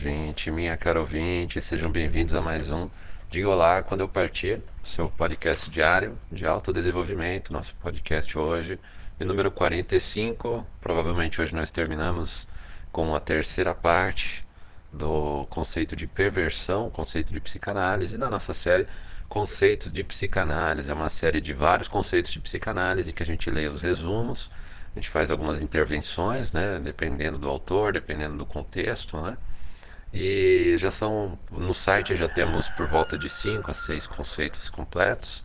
ouvinte, minha cara ouvinte, sejam bem-vindos a mais um Diga Olá Quando Eu Partir, seu podcast diário de autodesenvolvimento, nosso podcast hoje, de número 45. Provavelmente hoje nós terminamos com a terceira parte do conceito de perversão, conceito de psicanálise, da nossa série Conceitos de Psicanálise. É uma série de vários conceitos de psicanálise que a gente lê os resumos a gente faz algumas intervenções, né, dependendo do autor, dependendo do contexto, né? E já são no site já temos por volta de 5 a 6 conceitos completos,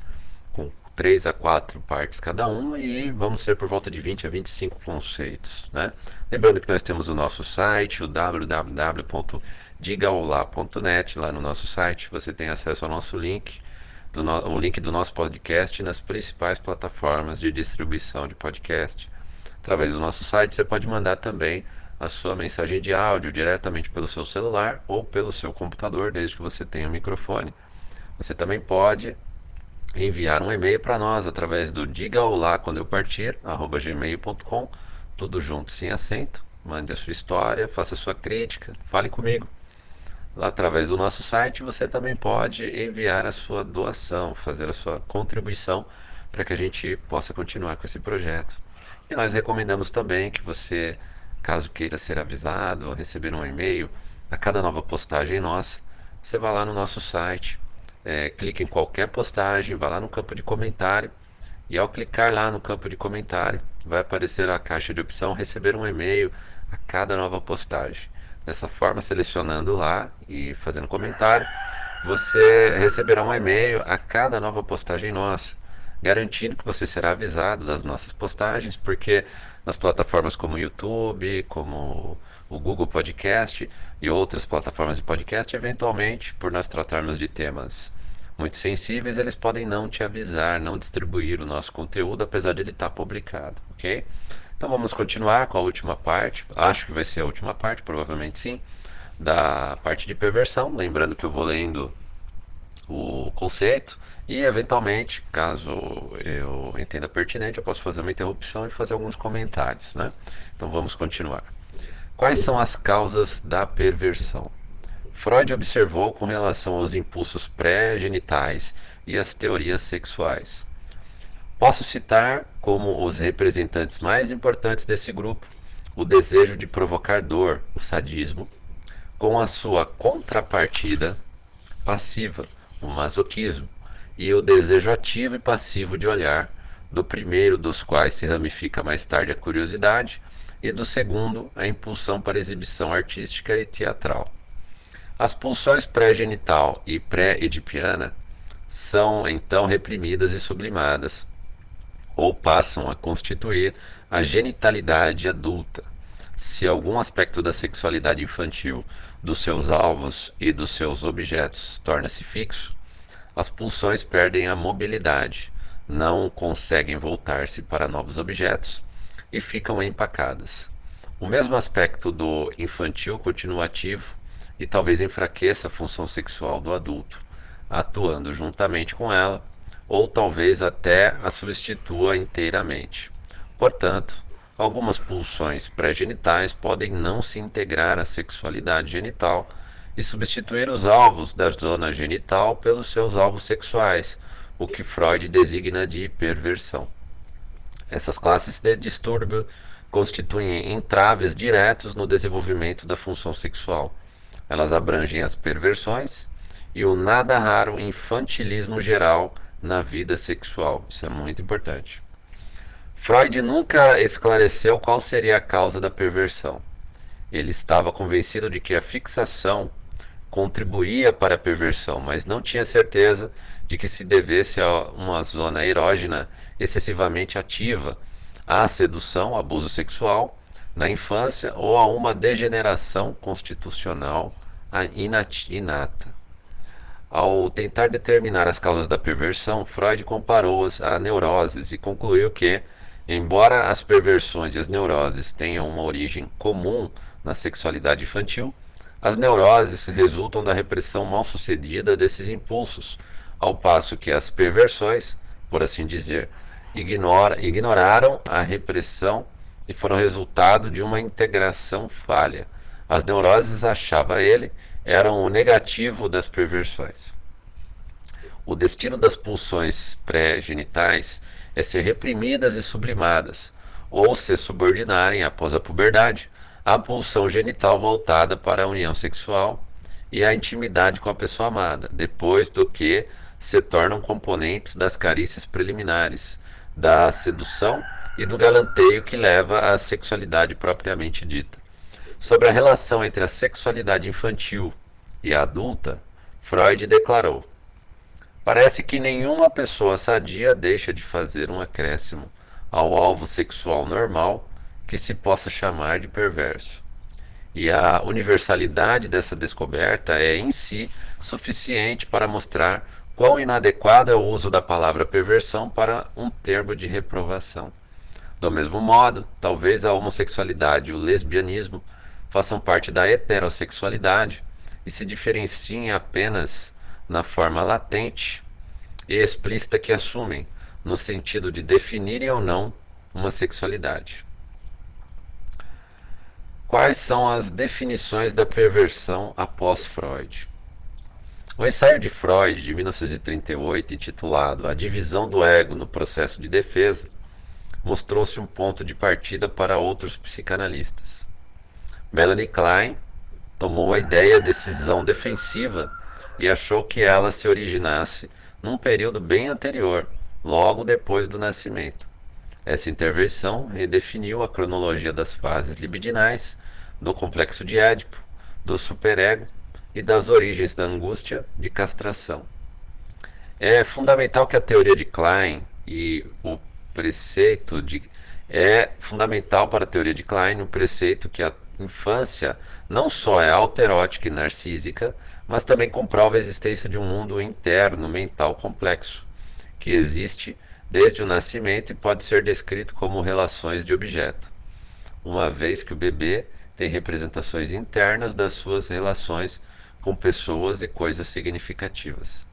com 3 a 4 partes cada um, e vamos ser por volta de 20 a 25 conceitos, né? Lembrando que nós temos o nosso site, o www.digaolá.net, lá no nosso site você tem acesso ao nosso link, no, o link do nosso podcast nas principais plataformas de distribuição de podcast através do nosso site, você pode mandar também a sua mensagem de áudio diretamente pelo seu celular ou pelo seu computador, desde que você tenha um microfone. Você também pode enviar um e-mail para nós através do diga olá quando eu partir, arroba gmail.com, tudo junto, sem acento. Mande a sua história, faça a sua crítica, fale comigo. Lá através do nosso site você também pode enviar a sua doação, fazer a sua contribuição para que a gente possa continuar com esse projeto. E nós recomendamos também que você, caso queira ser avisado ou receber um e-mail a cada nova postagem nossa, você vá lá no nosso site, é, clique em qualquer postagem, vá lá no campo de comentário e ao clicar lá no campo de comentário, vai aparecer a caixa de opção receber um e-mail a cada nova postagem. Dessa forma, selecionando lá e fazendo comentário, você receberá um e-mail a cada nova postagem nossa garantindo que você será avisado das nossas postagens, porque nas plataformas como o YouTube, como o Google Podcast e outras plataformas de podcast, eventualmente, por nós tratarmos de temas muito sensíveis, eles podem não te avisar, não distribuir o nosso conteúdo, apesar de ele estar publicado, ok? Então vamos continuar com a última parte, acho que vai ser a última parte, provavelmente sim, da parte de perversão, lembrando que eu vou lendo o conceito e eventualmente, caso eu entenda pertinente, eu posso fazer uma interrupção e fazer alguns comentários, né? Então vamos continuar. Quais são as causas da perversão? Freud observou com relação aos impulsos pré-genitais e as teorias sexuais. Posso citar como os representantes mais importantes desse grupo o desejo de provocar dor, o sadismo, com a sua contrapartida passiva, o masoquismo, e o desejo ativo e passivo de olhar, do primeiro dos quais se ramifica mais tarde a curiosidade, e do segundo a impulsão para exibição artística e teatral. As pulsões pré-genital e pré-edipiana são então reprimidas e sublimadas, ou passam a constituir a genitalidade adulta. Se algum aspecto da sexualidade infantil, dos seus alvos e dos seus objetos torna-se fixo, as pulsões perdem a mobilidade, não conseguem voltar-se para novos objetos e ficam empacadas. O mesmo aspecto do infantil continua ativo e talvez enfraqueça a função sexual do adulto, atuando juntamente com ela, ou talvez até a substitua inteiramente. Portanto, algumas pulsões pré-genitais podem não se integrar à sexualidade genital e substituir os alvos da zona genital pelos seus alvos sexuais, o que Freud designa de perversão. Essas classes de distúrbio constituem entraves diretos no desenvolvimento da função sexual. Elas abrangem as perversões e o nada raro infantilismo geral na vida sexual. Isso é muito importante. Freud nunca esclareceu qual seria a causa da perversão. Ele estava convencido de que a fixação contribuía para a perversão, mas não tinha certeza de que se devesse a uma zona erógena excessivamente ativa, à sedução, abuso sexual na infância ou a uma degeneração constitucional inata. Ao tentar determinar as causas da perversão, Freud comparou-as a neuroses e concluiu que, embora as perversões e as neuroses tenham uma origem comum na sexualidade infantil, as neuroses resultam da repressão mal sucedida desses impulsos, ao passo que as perversões, por assim dizer, ignora, ignoraram a repressão e foram resultado de uma integração falha. As neuroses, achava ele, eram o negativo das perversões. O destino das pulsões pré-genitais é ser reprimidas e sublimadas, ou se subordinarem após a puberdade à pulsão genital voltada para a união sexual e a intimidade com a pessoa amada, depois do que se tornam componentes das carícias preliminares, da sedução e do galanteio que leva à sexualidade propriamente dita. Sobre a relação entre a sexualidade infantil e a adulta, Freud declarou: Parece que nenhuma pessoa sadia deixa de fazer um acréscimo ao alvo sexual normal que se possa chamar de perverso. E a universalidade dessa descoberta é em si suficiente para mostrar quão inadequado é o uso da palavra perversão para um termo de reprovação. Do mesmo modo, talvez a homossexualidade e o lesbianismo façam parte da heterossexualidade e se diferenciem apenas na forma latente e explícita que assumem, no sentido de definirem ou não uma sexualidade. Quais são as definições da perversão após Freud? O ensaio de Freud, de 1938, intitulado A Divisão do Ego no Processo de Defesa, mostrou-se um ponto de partida para outros psicanalistas. Melanie Klein tomou a ideia decisão defensiva e achou que ela se originasse num período bem anterior, logo depois do nascimento. Essa intervenção redefiniu a cronologia das fases libidinais, do complexo de Édipo, do superego e das origens da angústia de castração. É fundamental que a teoria de Klein e o preceito de é fundamental para a teoria de Klein o preceito que a infância não só é alterótica e narcísica, mas também comprova a existência de um mundo interno mental complexo, que existe desde o nascimento e pode ser descrito como relações de objeto, uma vez que o bebê tem representações internas das suas relações com pessoas e coisas significativas.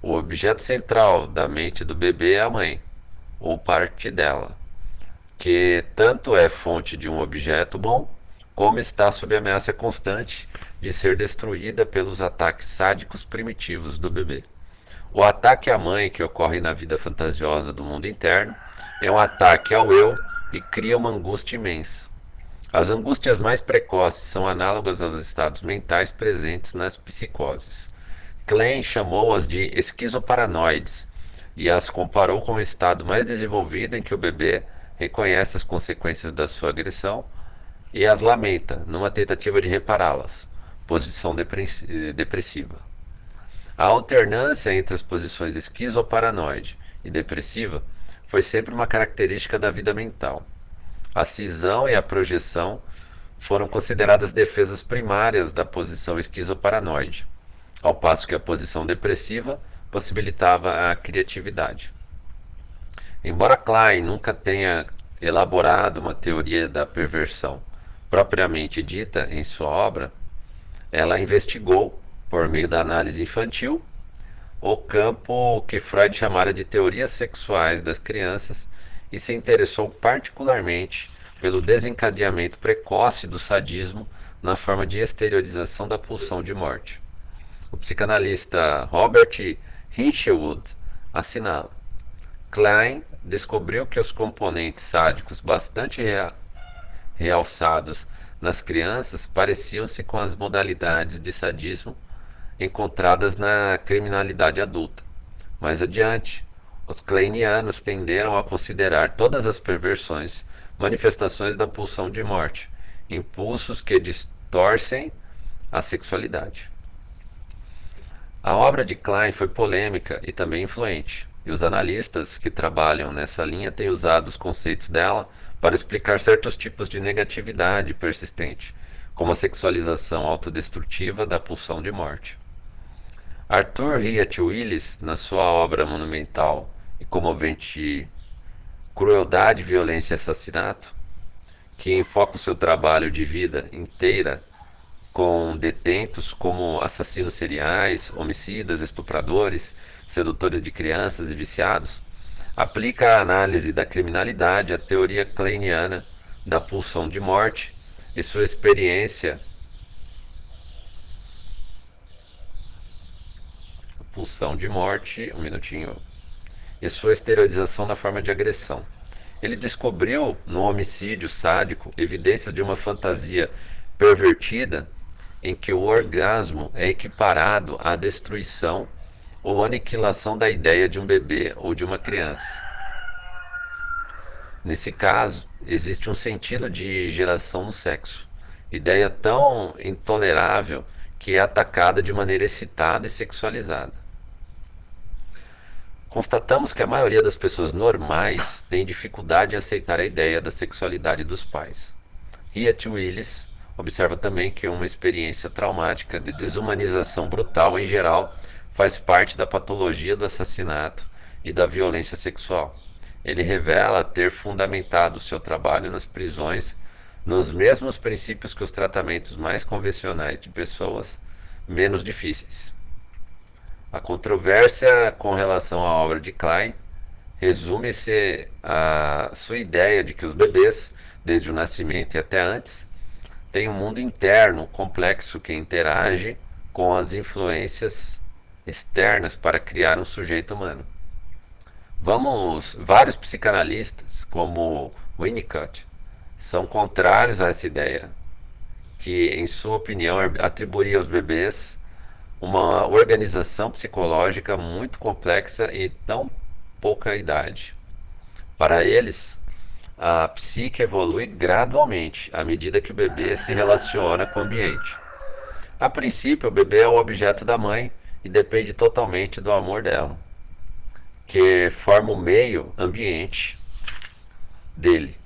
O objeto central da mente do bebê é a mãe, ou parte dela, que tanto é fonte de um objeto bom, como está sob ameaça constante de ser destruída pelos ataques sádicos primitivos do bebê. O ataque à mãe que ocorre na vida fantasiosa do mundo interno é um ataque ao eu e cria uma angústia imensa. As angústias mais precoces são análogas aos estados mentais presentes nas psicoses. Klein chamou-as de esquizoparanoides e as comparou com o estado mais desenvolvido em que o bebê reconhece as consequências da sua agressão e as lamenta, numa tentativa de repará-las, posição depressiva. A alternância entre as posições esquizoparanoide e depressiva foi sempre uma característica da vida mental. A cisão e a projeção foram consideradas defesas primárias da posição esquizoparanoide, ao passo que a posição depressiva possibilitava a criatividade. Embora Klein nunca tenha elaborado uma teoria da perversão propriamente dita em sua obra, ela investigou, por meio da análise infantil, o campo que Freud chamara de teorias sexuais das crianças e se interessou particularmente pelo desencadeamento precoce do sadismo na forma de exteriorização da pulsão de morte. O psicanalista Robert Hinchelwood assinala: Klein descobriu que os componentes sádicos bastante rea realçados nas crianças pareciam-se com as modalidades de sadismo encontradas na criminalidade adulta. Mais adiante, os kleinianos tenderam a considerar todas as perversões manifestações da pulsão de morte, impulsos que distorcem a sexualidade. A obra de Klein foi polêmica e também influente, e os analistas que trabalham nessa linha têm usado os conceitos dela para explicar certos tipos de negatividade persistente, como a sexualização autodestrutiva da pulsão de morte. Arthur Riat Willis, na sua obra monumental e comovente Crueldade, Violência e Assassinato, que enfoca o seu trabalho de vida inteira com detentos como assassinos seriais, homicidas, estupradores, sedutores de crianças e viciados, aplica a análise da criminalidade à teoria kleiniana da pulsão de morte, e sua experiência pulsão de morte, um minutinho, e sua esterilização na forma de agressão. Ele descobriu no homicídio sádico evidências de uma fantasia pervertida em que o orgasmo é equiparado à destruição ou aniquilação da ideia de um bebê ou de uma criança. Nesse caso, existe um sentido de geração no sexo, ideia tão intolerável que é atacada de maneira excitada e sexualizada. Constatamos que a maioria das pessoas normais tem dificuldade em aceitar a ideia da sexualidade dos pais. Riet Willis observa também que uma experiência traumática de desumanização brutal em geral faz parte da patologia do assassinato e da violência sexual. Ele revela ter fundamentado seu trabalho nas prisões nos mesmos princípios que os tratamentos mais convencionais de pessoas menos difíceis. A controvérsia com relação à obra de Klein resume-se a sua ideia de que os bebês, desde o nascimento e até antes, têm um mundo interno complexo que interage com as influências externas para criar um sujeito humano. Vamos, vários psicanalistas, como Winnicott, são contrários a essa ideia, que, em sua opinião, atribuiria aos bebês uma organização psicológica muito complexa e tão pouca idade. Para eles, a psique evolui gradualmente à medida que o bebê se relaciona com o ambiente. A princípio, o bebê é o objeto da mãe e depende totalmente do amor dela que forma o meio ambiente dele.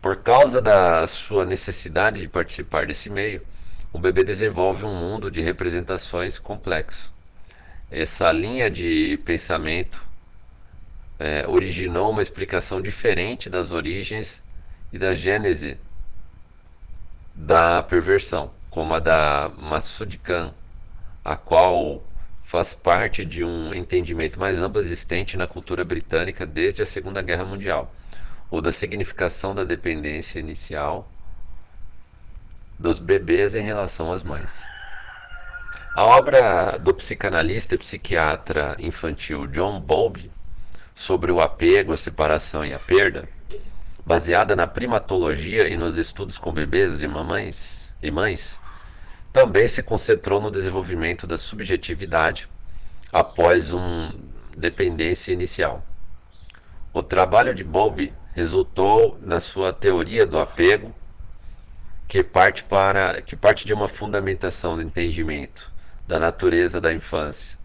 Por causa da sua necessidade de participar desse meio, o bebê desenvolve um mundo de representações complexo. Essa linha de pensamento é, originou uma explicação diferente das origens e da gênese da perversão, como a da Massoud Khan, a qual faz parte de um entendimento mais amplo existente na cultura britânica desde a Segunda Guerra Mundial, ou da significação da dependência inicial dos bebês em relação às mães. A obra do psicanalista e psiquiatra infantil John Bowlby sobre o apego, a separação e a perda, baseada na primatologia e nos estudos com bebês e mamães e mães, também se concentrou no desenvolvimento da subjetividade após uma dependência inicial. O trabalho de Bowlby resultou na sua teoria do apego, que parte, para, que parte de uma fundamentação do entendimento da natureza da infância,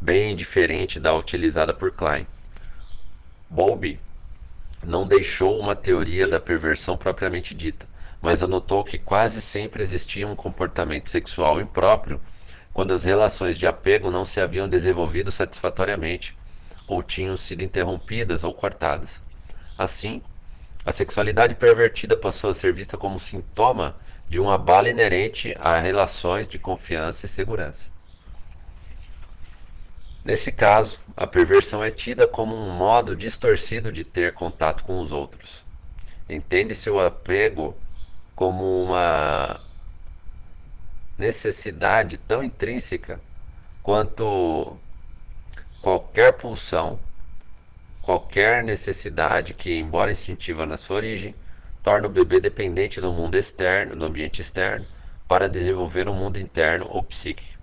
bem diferente da utilizada por Klein. Bowlby não deixou uma teoria da perversão propriamente dita, mas anotou que quase sempre existia um comportamento sexual impróprio quando as relações de apego não se haviam desenvolvido satisfatoriamente ou tinham sido interrompidas ou cortadas. Assim, a sexualidade pervertida passou a ser vista como sintoma de um abalo inerente a relações de confiança e segurança. Nesse caso, a perversão é tida como um modo distorcido de ter contato com os outros. Entende-se o apego como uma necessidade tão intrínseca quanto qualquer pulsão, qualquer necessidade que, embora instintiva na sua origem, torna o bebê dependente do mundo externo, do ambiente externo, para desenvolver um mundo interno ou psíquico.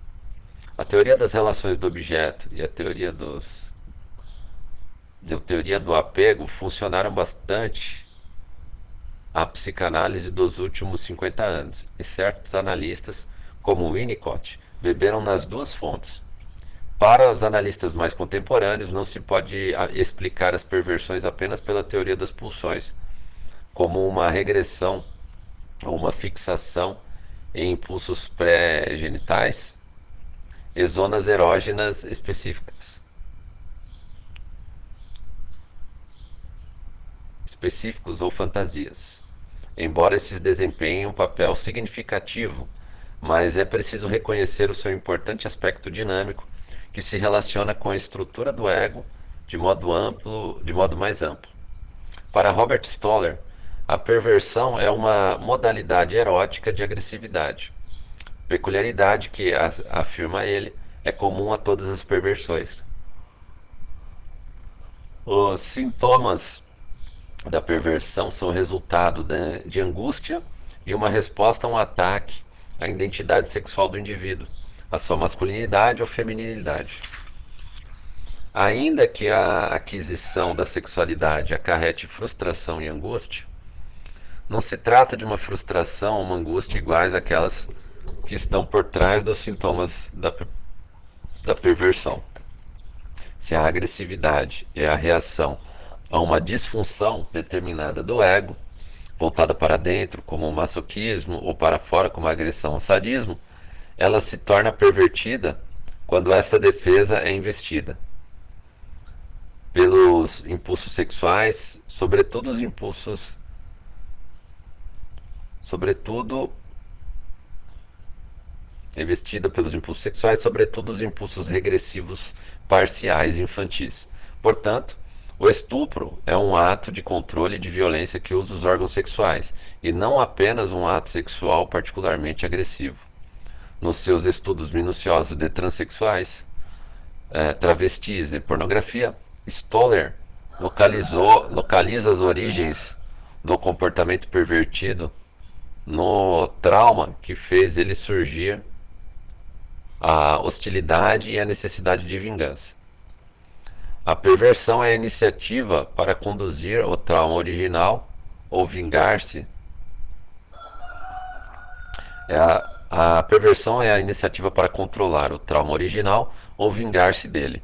A teoria das relações do objeto e a teoria dos a teoria do apego funcionaram bastante a psicanálise dos últimos 50 anos, e certos analistas, como Winnicott, beberam nas duas fontes. Para os analistas mais contemporâneos, não se pode ah, explicar as perversões apenas pela teoria das pulsões, como uma regressão ou uma fixação em impulsos pré-genitais e zonas erógenas específicas. Específicos ou fantasias embora esses desempenhem um papel significativo, mas é preciso reconhecer o seu importante aspecto dinâmico que se relaciona com a estrutura do ego de modo amplo, de modo mais amplo. Para Robert Stoller, A perversão é uma modalidade erótica de agressividade. Peculiaridade que, afirma ele, é comum a todas as perversões. Os sintomas da perversão são resultado de angústia e uma resposta a um ataque à identidade sexual do indivíduo, a sua masculinidade ou feminilidade. Ainda que a aquisição da sexualidade acarrete frustração e angústia, não se trata de uma frustração ou uma angústia iguais àquelas que estão por trás dos sintomas da, da perversão. Se a agressividade é a reação a uma disfunção determinada do ego, voltada para dentro, como o masoquismo, ou para fora, como a agressão ou sadismo, ela se torna pervertida quando essa defesa é investida pelos impulsos sexuais, sobretudo os impulsos sobretudo investida pelos impulsos sexuais, sobretudo os impulsos regressivos parciais infantis. Portanto, o estupro é um ato de controle de violência que usa os órgãos sexuais e não apenas um ato sexual particularmente agressivo. Nos seus estudos minuciosos de transexuais, é, travestis e pornografia, Stoller localizou, localiza as origens do comportamento pervertido no trauma que fez ele surgir a hostilidade e a necessidade de vingança. A perversão é a iniciativa para conduzir o trauma original ou vingar-se. É a, a perversão é a iniciativa para controlar o trauma original ou vingar-se dele.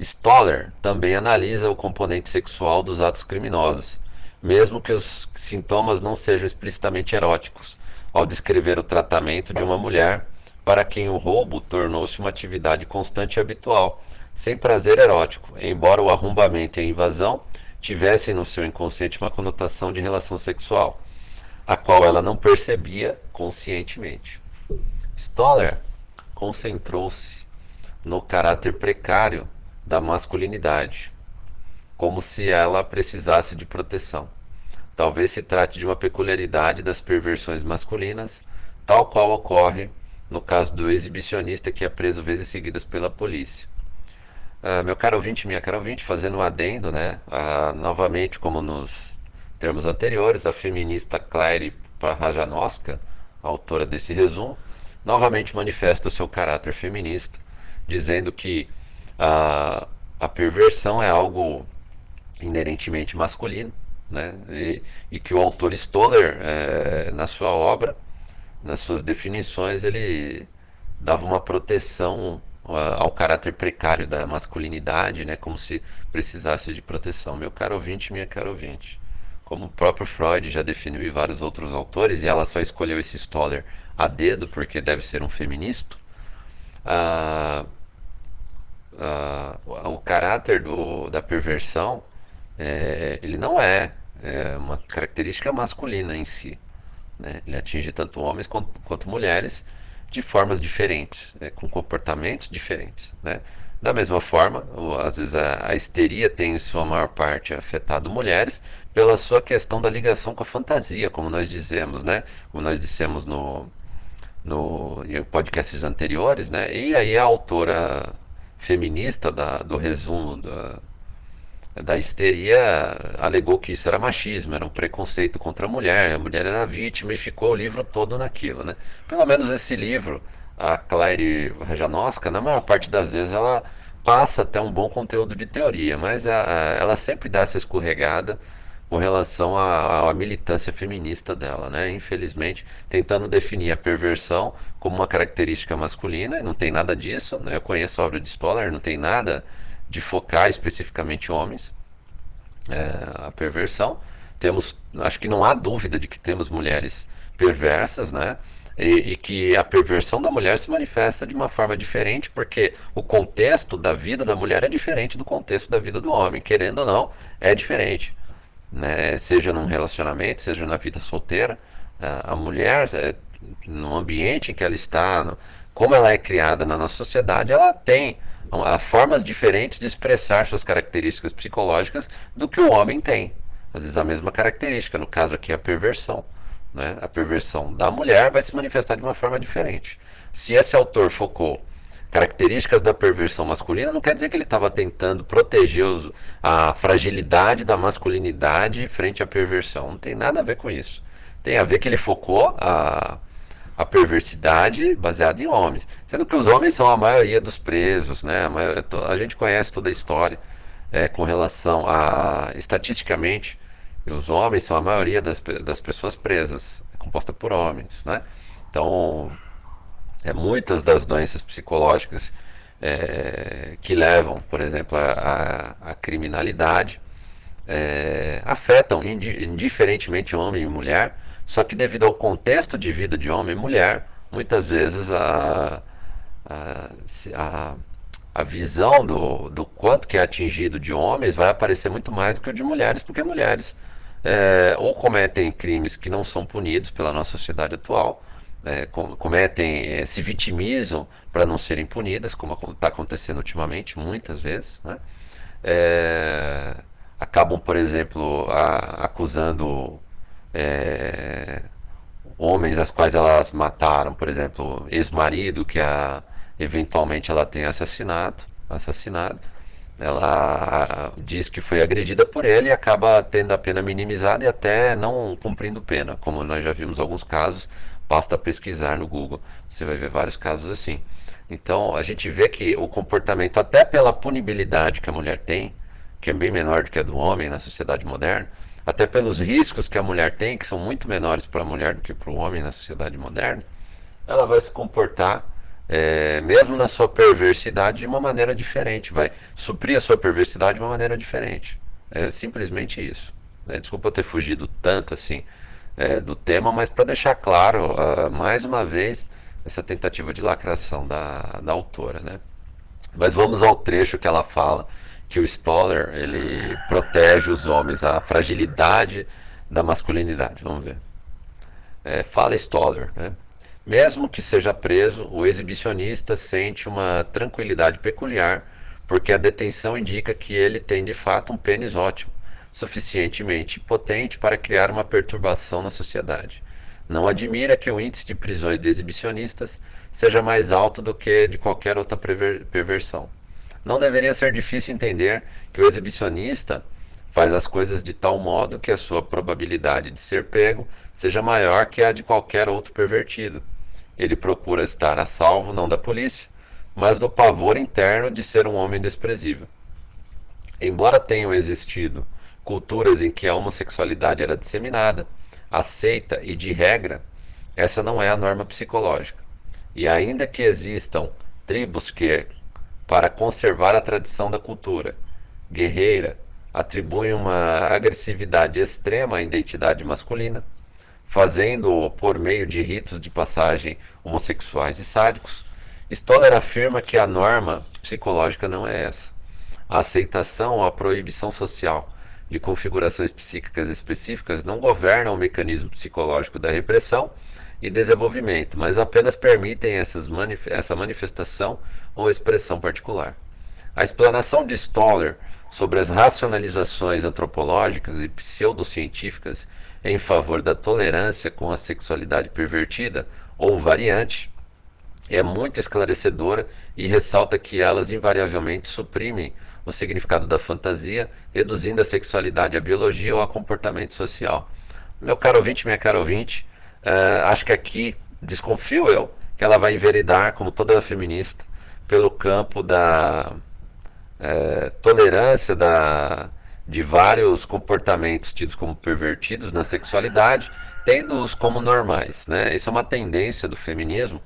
Stoller também analisa o componente sexual dos atos criminosos mesmo que os sintomas não sejam explicitamente eróticos, ao descrever o tratamento de uma mulher para quem o roubo tornou-se uma atividade constante e habitual, sem prazer erótico, embora o arrombamento e a invasão tivessem no seu inconsciente uma conotação de relação sexual, a qual ela não percebia conscientemente. Stoller concentrou-se no caráter precário da masculinidade, como se ela precisasse de proteção. Talvez se trate de uma peculiaridade das perversões masculinas, tal qual ocorre no caso do exibicionista que é preso vezes seguidas pela polícia. Uh, meu caro ouvinte, minha cara ouvinte, fazendo um adendo, né? Uh, novamente, como nos termos anteriores, a feminista Claire Prajanowska, autora desse resumo, novamente manifesta seu caráter feminista, dizendo que uh, a perversão é algo inerentemente masculino, né? E, e que o autor Stoller, é, na sua obra, nas suas definições, ele dava uma proteção ao caráter precário da masculinidade, né? Como se precisasse de proteção. Meu caro ouvinte, minha cara ouvinte. Como o próprio Freud já definiu e vários outros autores, e ela só escolheu esse Stoller a dedo porque deve ser um feminista. Ah, ah, o caráter do, da perversão é, ele não é, é, uma característica masculina em si. Né? Ele atinge tanto homens quanto, quanto mulheres de formas diferentes, né? com comportamentos diferentes. Né? Da mesma forma, às vezes a, a, histeria tem em sua maior parte afetado mulheres pela sua questão da ligação com a fantasia, como nós dizemos, né? Como nós dissemos no, no em podcasts anteriores, né? E aí a autora feminista da, do resumo da, da histeria alegou que isso era machismo, era um preconceito contra a mulher, a mulher era vítima e ficou o livro todo naquilo, né? Pelo menos esse livro, a Claire Rajanoska, na maior parte das vezes ela passa até um bom conteúdo de teoria, mas a, a, ela sempre dá essa escorregada com relação à, à militância feminista dela, né? Infelizmente, tentando definir a perversão como uma característica masculina, e não tem nada disso, né? Eu conheço a obra de Stoller, não tem nada de focar especificamente homens, é, a perversão. Temos, acho que não há dúvida de que temos mulheres perversas, né? E, e, que a perversão da mulher se manifesta de uma forma diferente, porque o contexto da vida da mulher é diferente do contexto da vida do homem, querendo ou não, é diferente. Né? Seja num relacionamento, seja na vida solteira, a mulher, é, no ambiente em que ela está, como ela é criada na nossa sociedade, ela tem formas diferentes de expressar suas características psicológicas do que o homem tem. às vezes a mesma característica, no caso aqui a perversão. Né? A perversão da mulher vai se manifestar de uma forma diferente. Se esse autor focou características da perversão masculina, não quer dizer que ele estava tentando proteger a fragilidade da masculinidade frente à perversão. Não tem nada a ver com isso. Tem a ver que ele focou a, a perversidade baseada em homens. Sendo que os homens são a maioria dos presos, né? A, a gente conhece toda a história é, com relação a. Estatisticamente, os homens são a maioria das, das pessoas presas, composta por homens, né? Então, é, muitas das doenças psicológicas é, que levam, por exemplo, a criminalidade é, afetam indiferentemente homem e mulher, só que devido ao contexto de vida de homem e mulher, muitas vezes a, a, a, a visão do, do quanto que é atingido de homens vai aparecer muito mais do que o de mulheres, porque mulheres é, ou cometem crimes que não são punidos pela nossa sociedade atual, é, cometem, é, se vitimizam para não serem punidas, como está acontecendo ultimamente, muitas vezes, né? É, acabam, por exemplo, a, acusando é, homens as quais elas mataram, por exemplo, ex-marido que a, eventualmente ela tem assassinado, assassinado. Ela diz que foi agredida por ele e acaba tendo a pena minimizada e até não cumprindo pena, como nós já vimos alguns casos Basta pesquisar no Google, você vai ver vários casos assim. Então a gente vê que o comportamento, até pela punibilidade que a mulher tem, que é bem menor do que a do homem na sociedade moderna, até pelos riscos que a mulher tem, que são muito menores para a mulher do que para o homem na sociedade moderna, ela vai se comportar, é, mesmo na sua perversidade, de uma maneira diferente, vai suprir a sua perversidade de uma maneira diferente. É simplesmente isso. É, desculpa eu ter fugido tanto assim é, do tema, mas para deixar claro, uh, mais uma vez, essa tentativa de lacração da, da autora. Né? Mas vamos ao trecho que ela fala que o Stoller ele protege os homens, a fragilidade da masculinidade. Vamos ver. É, fala Stoller, né? Mesmo que seja preso, o exibicionista sente uma tranquilidade peculiar, porque a detenção indica que ele tem de fato um pênis ótimo suficientemente potente para criar uma perturbação na sociedade. Não admira que o índice de prisões de exibicionistas seja mais alto do que de qualquer outra perversão. Não deveria ser difícil entender que o exibicionista faz as coisas de tal modo que a sua probabilidade de ser pego seja maior que a de qualquer outro pervertido. Ele procura estar a salvo não da polícia, mas do pavor interno de ser um homem desprezível. Embora tenham existido culturas em que a homossexualidade era disseminada, aceita e de regra, essa não é a norma psicológica. E ainda que existam tribos que, para conservar a tradição da cultura guerreira, atribuem uma agressividade extrema à identidade masculina, fazendo-o por meio de ritos de passagem homossexuais e sádicos, Stoller afirma que a norma psicológica não é essa. A aceitação ou a proibição social de configurações psíquicas específicas não governam o mecanismo psicológico da repressão e desenvolvimento, mas apenas permitem manif essa manifestação ou expressão particular. A explanação de Stoller sobre as racionalizações antropológicas e pseudocientíficas em favor da tolerância com a sexualidade pervertida ou variante é muito esclarecedora e ressalta que elas invariavelmente suprimem o significado da fantasia, reduzindo a sexualidade à biologia ou a comportamento social. Meu caro ouvinte, minha cara ouvinte, uh, acho que aqui, desconfio eu, que ela vai enveredar, como toda feminista, pelo campo da uh, tolerância da, de vários comportamentos tidos como pervertidos na sexualidade, tendo-os como normais. Né? Isso é uma tendência do feminismo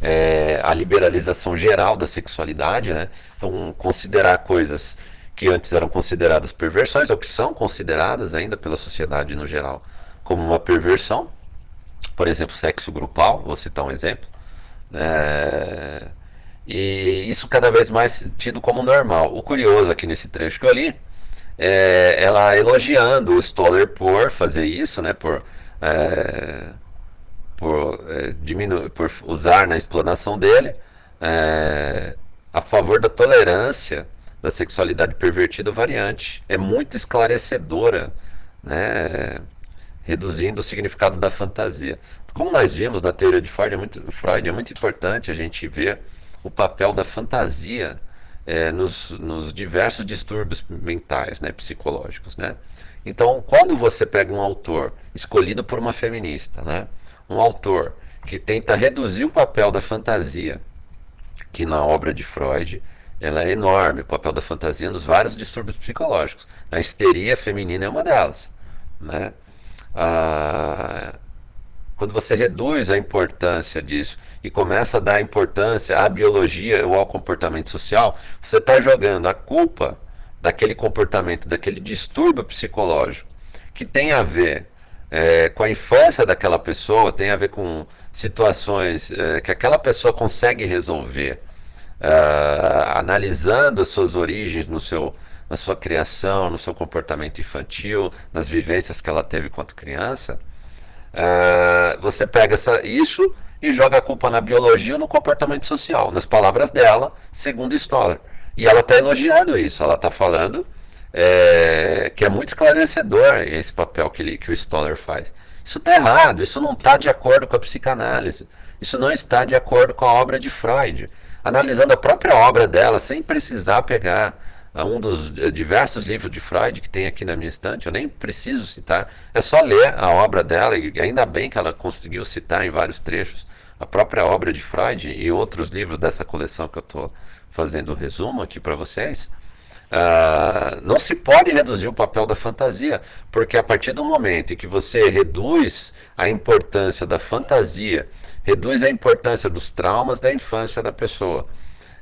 é, a liberalização geral da sexualidade, né? Então, considerar coisas que antes eram consideradas perversões, ou que são consideradas ainda pela sociedade no geral como uma perversão, por exemplo, sexo grupal, vou citar um exemplo, é, e isso cada vez mais tido como normal. O curioso aqui nesse trecho que eu li é ela elogiando o Stoller por fazer isso, né, por é, por, é, diminu por usar na explanação dele é, a favor da tolerância da sexualidade pervertida variante. É muito esclarecedora né? reduzindo o significado da fantasia. Como nós vimos na teoria de Freud, é muito, Freud, é muito importante a gente ver o papel da fantasia é, nos, nos, diversos distúrbios mentais, né, psicológicos, né? Então, quando você pega um autor escolhido por uma feminista, né, um autor que tenta reduzir o papel da fantasia, que na obra de Freud ela é enorme, o papel da fantasia nos vários distúrbios psicológicos. A histeria feminina é uma delas, né? Ah, quando você reduz a importância disso e começa a dar importância à biologia ou ao comportamento social, você está jogando a culpa daquele comportamento, daquele distúrbio psicológico que tem a ver é, com a infância daquela pessoa, tem a ver com situações é, que aquela pessoa consegue resolver, é, analisando as suas origens no seu, na sua criação, no seu comportamento infantil, nas vivências que ela teve quanto criança. É, você pega essa, isso e joga a culpa na biologia ou no comportamento social, nas palavras dela, segundo Stoller. E ela está elogiando isso, ela está falando é, que é muito esclarecedor esse papel que, ele, que o Stoller faz. Isso está errado, isso não está de acordo com a psicanálise, isso não está de acordo com a obra de Freud. Analisando a própria obra dela, sem precisar pegar um dos diversos livros de Freud que tem aqui na minha estante, eu nem preciso citar, é só ler a obra dela, e ainda bem que ela conseguiu citar em vários trechos a própria obra de Freud e outros livros dessa coleção que eu estou fazendo o um resumo aqui para vocês, uh, não se pode reduzir o papel da fantasia, porque a partir do momento em que você reduz a importância da fantasia, reduz a importância dos traumas da infância da pessoa,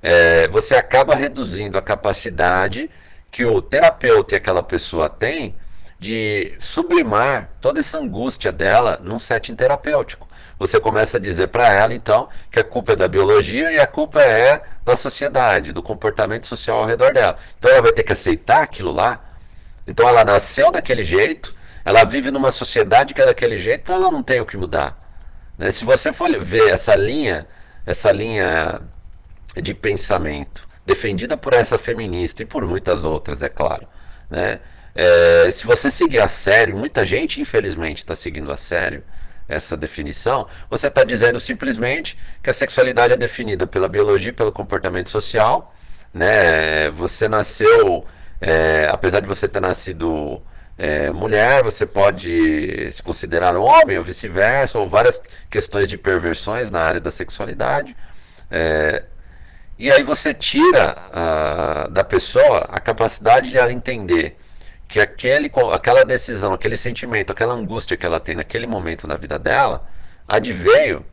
é, você acaba reduzindo a capacidade que o terapeuta e aquela pessoa tem de sublimar toda essa angústia dela num setting terapêutico você começa a dizer para ela, então, que a culpa é da biologia e a culpa é da sociedade, do comportamento social ao redor dela. Então ela vai ter que aceitar aquilo lá. Então ela nasceu daquele jeito, ela vive numa sociedade que é daquele jeito, então ela não tem o que mudar. Né? Se você for ver essa linha, essa linha de pensamento defendida por essa feminista e por muitas outras, é claro, né? É, se você seguir a sério, muita gente infelizmente está seguindo a sério, essa definição, você está dizendo simplesmente que a sexualidade é definida pela biologia, pelo comportamento social, né? Você nasceu, é, apesar de você ter nascido é, mulher, você pode se considerar homem ou vice-versa, ou várias questões de perversões na área da sexualidade. É, e aí você tira uh, da pessoa a capacidade de ela entender que aquele, aquela decisão, aquele sentimento, aquela angústia que ela tem naquele momento na vida dela, adveio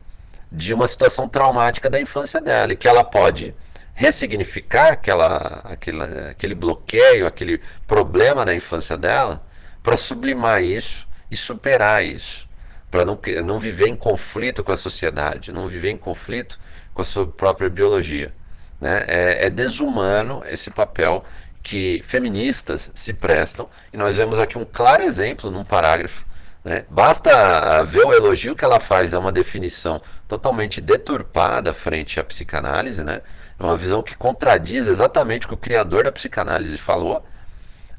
de uma situação traumática da infância dela e que ela pode ressignificar aquela, aquela, aquele bloqueio, aquele problema da infância dela para sublimar isso e superar isso, para não, não viver em conflito com a sociedade, não viver em conflito com a sua própria biologia. Né? É, é desumano esse papel que feministas se prestam, e nós vemos aqui um claro exemplo num parágrafo. Né? Basta ver o elogio que ela faz, é uma definição totalmente deturpada frente à psicanálise, né? é uma visão que contradiz exatamente o que o criador da psicanálise falou,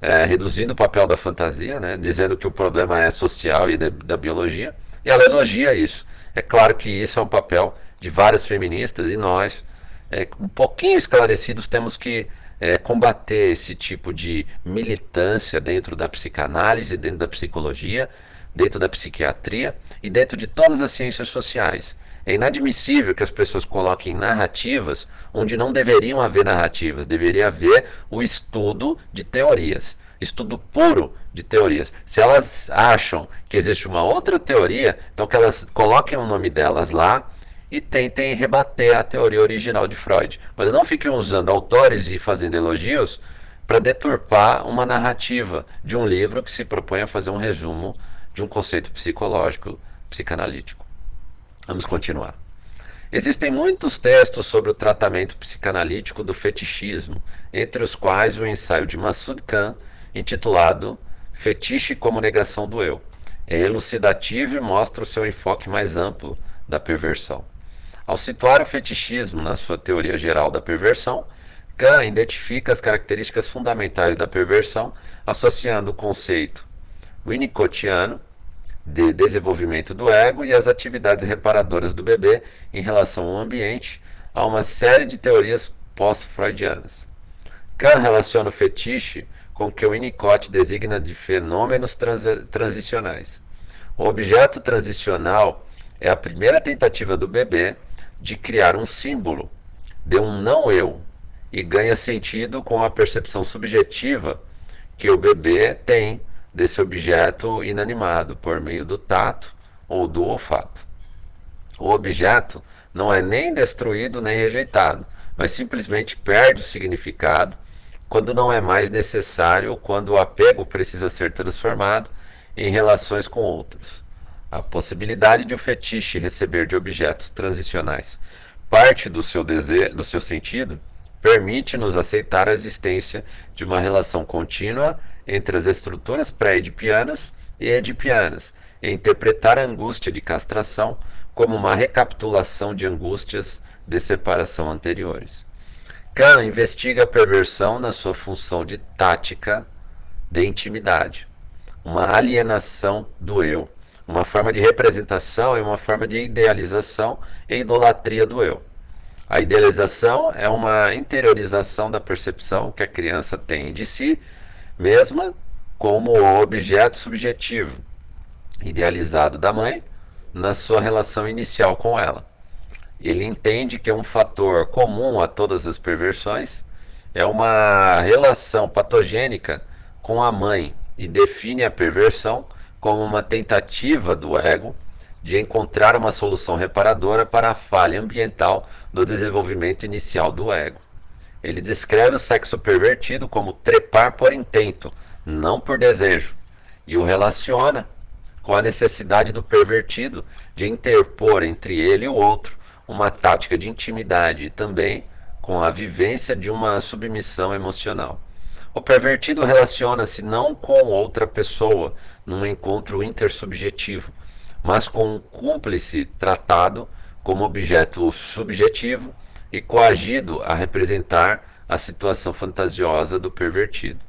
é, reduzindo o papel da fantasia, né? dizendo que o problema é social e de, da biologia, e ela elogia isso. É claro que isso é um papel de várias feministas e nós, é, um pouquinho esclarecidos, temos que é, combater esse tipo de militância dentro da psicanálise, dentro da psicologia, dentro da psiquiatria e dentro de todas as ciências sociais. É inadmissível que as pessoas coloquem narrativas onde não deveriam haver narrativas, deveria haver o estudo de teorias, estudo puro de teorias. Se elas acham que existe uma outra teoria, então que elas coloquem o nome delas lá e tentem rebater a teoria original de Freud. Mas não fiquem usando autores e fazendo elogios para deturpar uma narrativa de um livro que se propõe a fazer um resumo de um conceito psicológico, psicanalítico. Vamos continuar. Existem muitos textos sobre o tratamento psicanalítico do fetichismo, entre os quais o ensaio de Massoud Khan, intitulado Fetiche como Negação do Eu. É elucidativo e mostra o seu enfoque mais amplo da perversão. Ao situar o fetichismo na sua teoria geral da perversão, Kahn identifica as características fundamentais da perversão, associando o conceito winnicottiano de desenvolvimento do ego e as atividades reparadoras do bebê em relação ao ambiente a uma série de teorias pós-freudianas. Kahn relaciona o fetiche com o que o Winnicott designa de fenômenos trans transicionais. O objeto transicional é a primeira tentativa do bebê de criar um símbolo de um não-eu e ganha sentido com a percepção subjetiva que o bebê tem desse objeto inanimado por meio do tato ou do olfato. O objeto não é nem destruído nem rejeitado, mas simplesmente perde o significado quando não é mais necessário quando o apego precisa ser transformado em relações com outros. A possibilidade de o fetiche receber de objetos transicionais parte do seu, desejo, do seu sentido permite-nos aceitar a existência de uma relação contínua entre as estruturas pré-edipianas e edipianas e interpretar a angústia de castração como uma recapitulação de angústias de separação anteriores. Kahn investiga a perversão na sua função de tática de intimidade, uma alienação do eu, uma forma de representação e uma forma de idealização e idolatria do eu. A idealização é uma interiorização da percepção que a criança tem de si mesma como objeto subjetivo, idealizado da mãe na sua relação inicial com ela. Ele entende que é um fator comum a todas as perversões é uma relação patogênica com a mãe e define a perversão como uma tentativa do ego de encontrar uma solução reparadora para a falha ambiental do desenvolvimento inicial do ego. Ele descreve o sexo pervertido como trepar por intento, não por desejo, e o relaciona com a necessidade do pervertido de interpor entre ele e o outro uma tática de intimidade e também com a vivência de uma submissão emocional. O pervertido relaciona-se não com outra pessoa num encontro intersubjetivo, mas com um cúmplice tratado como objeto subjetivo e coagido a representar a situação fantasiosa do pervertido.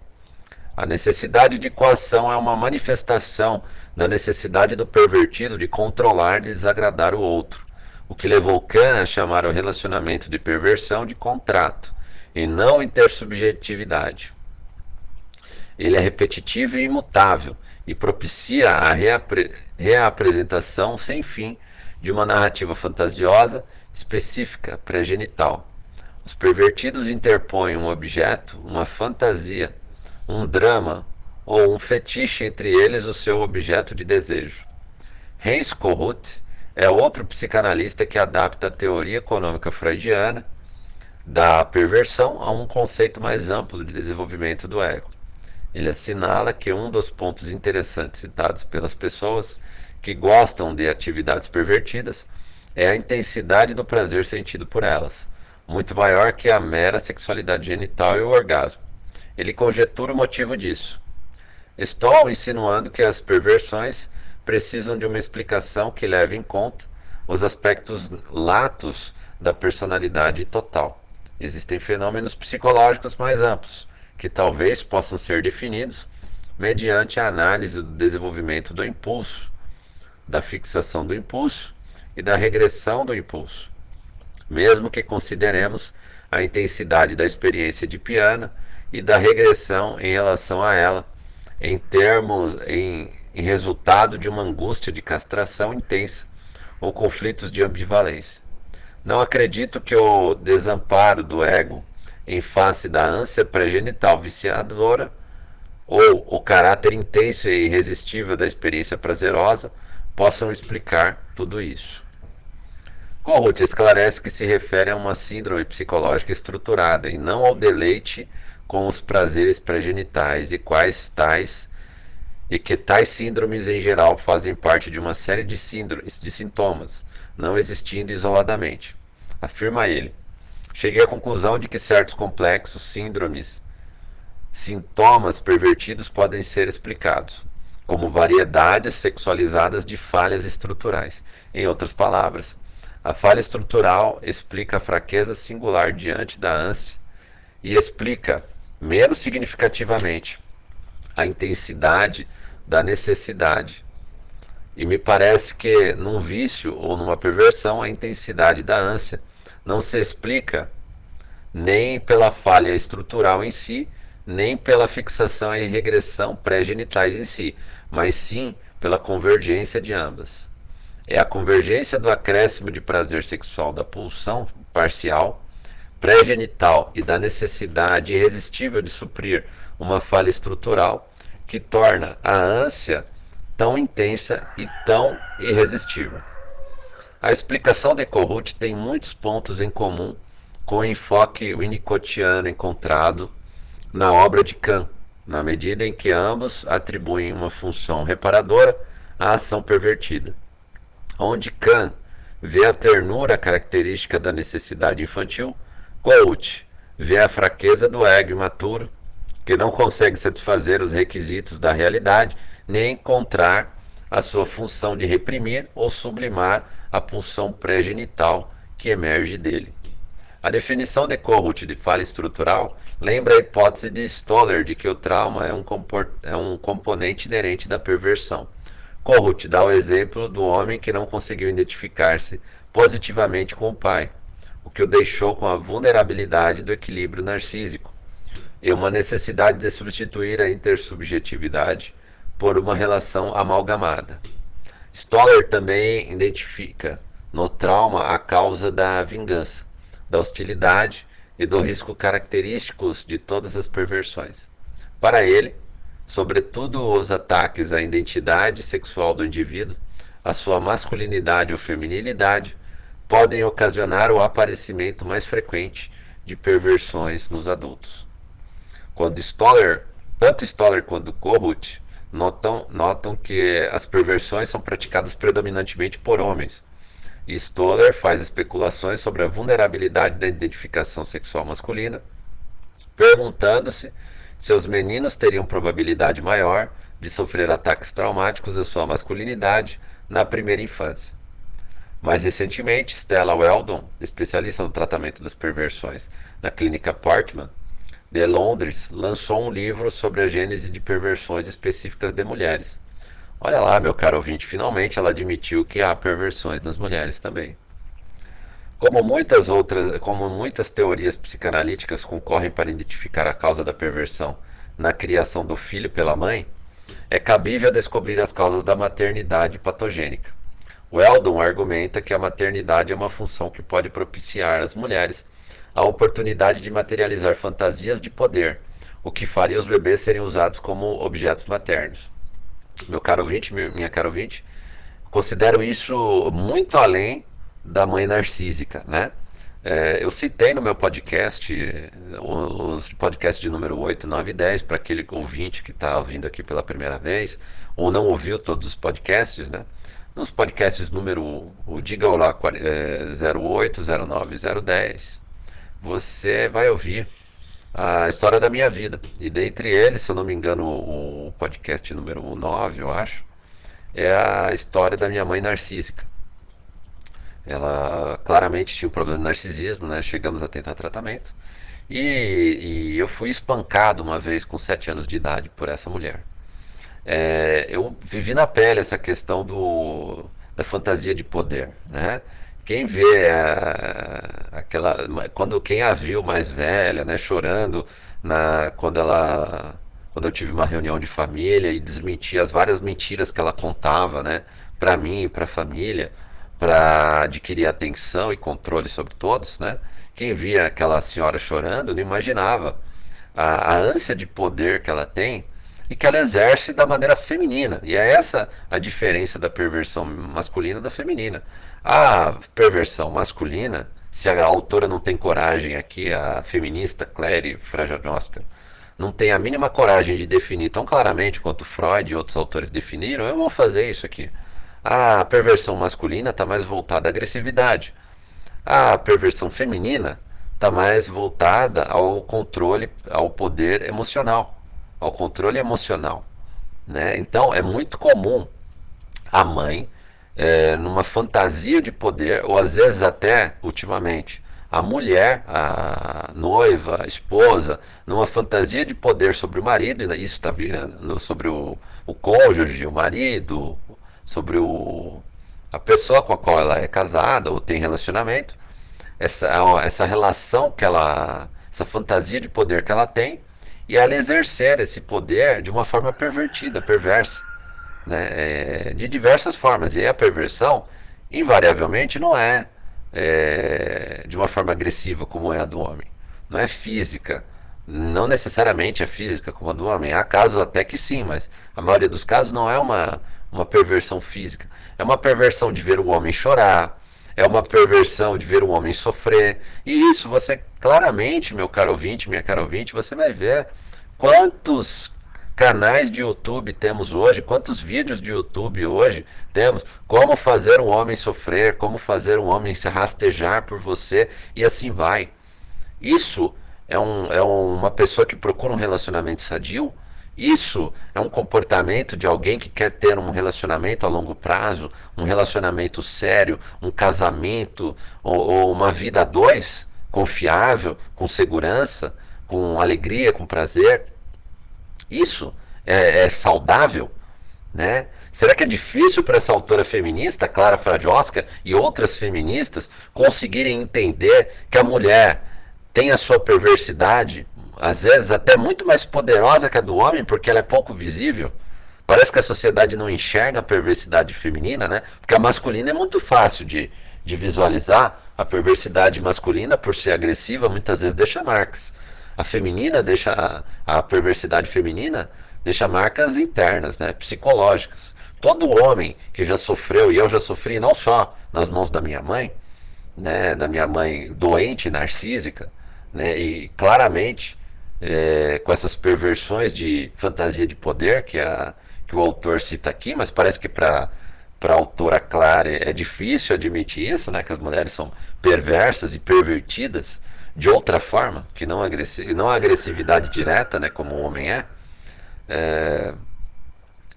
A necessidade de coação é uma manifestação da necessidade do pervertido de controlar e desagradar o outro, o que levou Kant a chamar o relacionamento de perversão de contrato, e não intersubjetividade. Ele é repetitivo e imutável e propicia a reapre reapresentação sem fim de uma narrativa fantasiosa específica pré-genital. Os pervertidos interpõem um objeto, uma fantasia, um drama ou um fetiche entre eles o seu objeto de desejo. Heinz Kohut é outro psicanalista que adapta a teoria econômica freudiana da perversão a um conceito mais amplo de desenvolvimento do ego. Ele assinala que um dos pontos interessantes citados pelas pessoas que gostam de atividades pervertidas é a intensidade do prazer sentido por elas, muito maior que a mera sexualidade genital e o orgasmo. Ele conjetura o motivo disso. Estou insinuando que as perversões precisam de uma explicação que leve em conta os aspectos latos da personalidade total. Existem fenômenos psicológicos mais amplos, que talvez possam ser definidos mediante a análise do desenvolvimento do impulso, da fixação do impulso e da regressão do impulso. Mesmo que consideremos a intensidade da experiência de piano e da regressão em relação a ela, em termos em, em resultado de uma angústia de castração intensa ou conflitos de ambivalência. Não acredito que o desamparo do ego em face da ânsia pré-genital viciadora ou o caráter intenso e irresistível da experiência prazerosa possam explicar tudo isso. Kohut esclarece que se refere a uma síndrome psicológica estruturada e não ao deleite com os prazeres pré-genitais e quais tais e que tais síndromes em geral fazem parte de uma série de síndromes de sintomas, não existindo isoladamente. Afirma ele. Cheguei à conclusão de que certos complexos, síndromes, sintomas pervertidos podem ser explicados como variedades sexualizadas de falhas estruturais. Em outras palavras, a falha estrutural explica a fraqueza singular diante da ânsia e explica, menos significativamente, a intensidade da necessidade. E me parece que num vício ou numa perversão, a intensidade da ânsia não se explica nem pela falha estrutural em si, nem pela fixação e regressão pré-genitais em si, mas sim pela convergência de ambas. É a convergência do acréscimo de prazer sexual da pulsão parcial pré-genital e da necessidade irresistível de suprir uma falha estrutural que torna a ânsia tão intensa e tão irresistível. A explicação de Corrut tem muitos pontos em comum com o enfoque winnicottiano encontrado na obra de Kant, na medida em que ambos atribuem uma função reparadora à ação pervertida. Onde Kant vê a ternura característica da necessidade infantil, Goethe vê a fraqueza do ego imaturo, que não consegue satisfazer os requisitos da realidade, nem encontrar a sua função de reprimir ou sublimar a pulsão pré-genital que emerge dele. A definição de Kohut de falha estrutural lembra a hipótese de Stoller de que o trauma é um, é um componente inerente da perversão. Kohut dá o exemplo do homem que não conseguiu identificar-se positivamente com o pai, o que o deixou com a vulnerabilidade do equilíbrio narcísico e uma necessidade de substituir a intersubjetividade por uma relação amalgamada. Stoller também identifica no trauma a causa da vingança, da hostilidade e do risco característicos de todas as perversões. Para ele, sobretudo os ataques à identidade sexual do indivíduo, à sua masculinidade ou feminilidade, podem ocasionar o aparecimento mais frequente de perversões nos adultos. Quando Stoller, tanto Stoller quanto Kohut notam, notam que as perversões são praticadas predominantemente por homens. E Stoller faz especulações sobre a vulnerabilidade da identificação sexual masculina, perguntando-se se os meninos teriam probabilidade maior de sofrer ataques traumáticos à sua masculinidade na primeira infância. Mais recentemente, Stella Weldon, especialista no tratamento das perversões na clínica Portman de Londres, lançou um livro sobre a gênese de perversões específicas de mulheres. Olha lá, meu caro ouvinte, finalmente ela admitiu que há perversões nas mulheres também. Como muitas outras, como muitas teorias psicanalíticas concorrem para identificar a causa da perversão na criação do filho pela mãe, é cabível descobrir as causas da maternidade patogênica. Weldon argumenta que a maternidade é uma função que pode propiciar às mulheres a oportunidade de materializar fantasias de poder, o que faria os bebês serem usados como objetos maternos. Meu caro ouvinte, minha cara ouvinte, considero isso muito além da mãe narcísica, né? É, eu citei no meu podcast, os podcasts de número 8, 9 e 10, para aquele ouvinte que está ouvindo aqui pela primeira vez, ou não ouviu todos os podcasts, né? Nos podcasts número, diga lá, é, 08, 09, 010, você vai ouvir a história da minha vida. E dentre eles, se eu não me engano, o podcast número 9, eu acho, é a história da minha mãe narcísica. Ela claramente tinha um problema de narcisismo, né? Chegamos a tentar tratamento. E, e eu fui espancado uma vez com 7 anos de idade por essa mulher. É, eu vivi na pele essa questão do, da fantasia de poder, né? Quem vê a, aquela, quando quem a viu mais velha, né, chorando na quando ela, quando eu tive uma reunião de família e desmentia as várias mentiras que ela contava, né, para mim e para a família, para adquirir atenção e controle sobre todos, né? Quem via aquela senhora chorando não imaginava a, a ânsia de poder que ela tem e que ela exerce da maneira feminina. E é essa a diferença da perversão masculina da feminina. A perversão masculina, se a autora não tem coragem aqui, a feminista Claire Frajanowska, não tem a mínima coragem de definir tão claramente quanto Freud e outros autores definiram, eu vou fazer isso aqui. A perversão masculina está mais voltada à agressividade. A perversão feminina está mais voltada ao controle, ao poder emocional ao controle emocional. Né? Então é muito comum a mãe, é, numa fantasia de poder, ou às vezes até ultimamente, a mulher, a noiva, a esposa, numa fantasia de poder sobre o marido, e isso está virando sobre o, o cônjuge, o marido, sobre o, a pessoa com a qual ela é casada ou tem relacionamento, essa, essa relação que ela, essa fantasia de poder que ela tem, e ela exercer esse poder de uma forma pervertida, perversa, né? É, de diversas formas. E a perversão, invariavelmente, não é, é de uma forma agressiva como é a do homem, não é física. Não necessariamente é física como a do homem. Há casos até que sim, mas a maioria dos casos não é uma, uma perversão física. É uma perversão de ver o homem chorar, é uma perversão de ver o homem sofrer. E isso você claramente, meu caro ouvinte, minha cara ouvinte, você vai ver quantos canais de YouTube temos hoje, quantos vídeos de YouTube hoje temos, como fazer um homem sofrer, como fazer um homem se rastejar por você e assim vai. Isso é, um, é uma pessoa que procura um relacionamento sadio isso é um comportamento de alguém que quer ter um relacionamento a longo prazo, um relacionamento sério, um casamento ou, ou uma vida a dois, confiável, com segurança, com alegria, com prazer. Isso é, é saudável, né? Será que é difícil para essa autora feminista, Clara Fradiosca, e outras feministas conseguirem entender que a mulher tem a sua perversidade, às vezes até muito mais poderosa que a do homem, porque ela é pouco visível. Parece que a sociedade não enxerga a perversidade feminina, né? Porque a masculina é muito fácil de, de visualizar. A perversidade masculina, por ser agressiva, muitas vezes deixa marcas. A feminina deixa a, perversidade feminina deixa marcas internas, né? Psicológicas. Todo homem que já sofreu e eu já sofri, não só nas mãos da minha mãe, né? Da minha mãe doente, narcísica, né? E claramente é, com essas perversões de fantasia de poder que, a, que o autor cita aqui, mas parece que para para a autora Clara é difícil admitir isso, né, que as mulheres são perversas e pervertidas de outra forma, que não, agressi não a agressividade direta, né, como o homem é, é,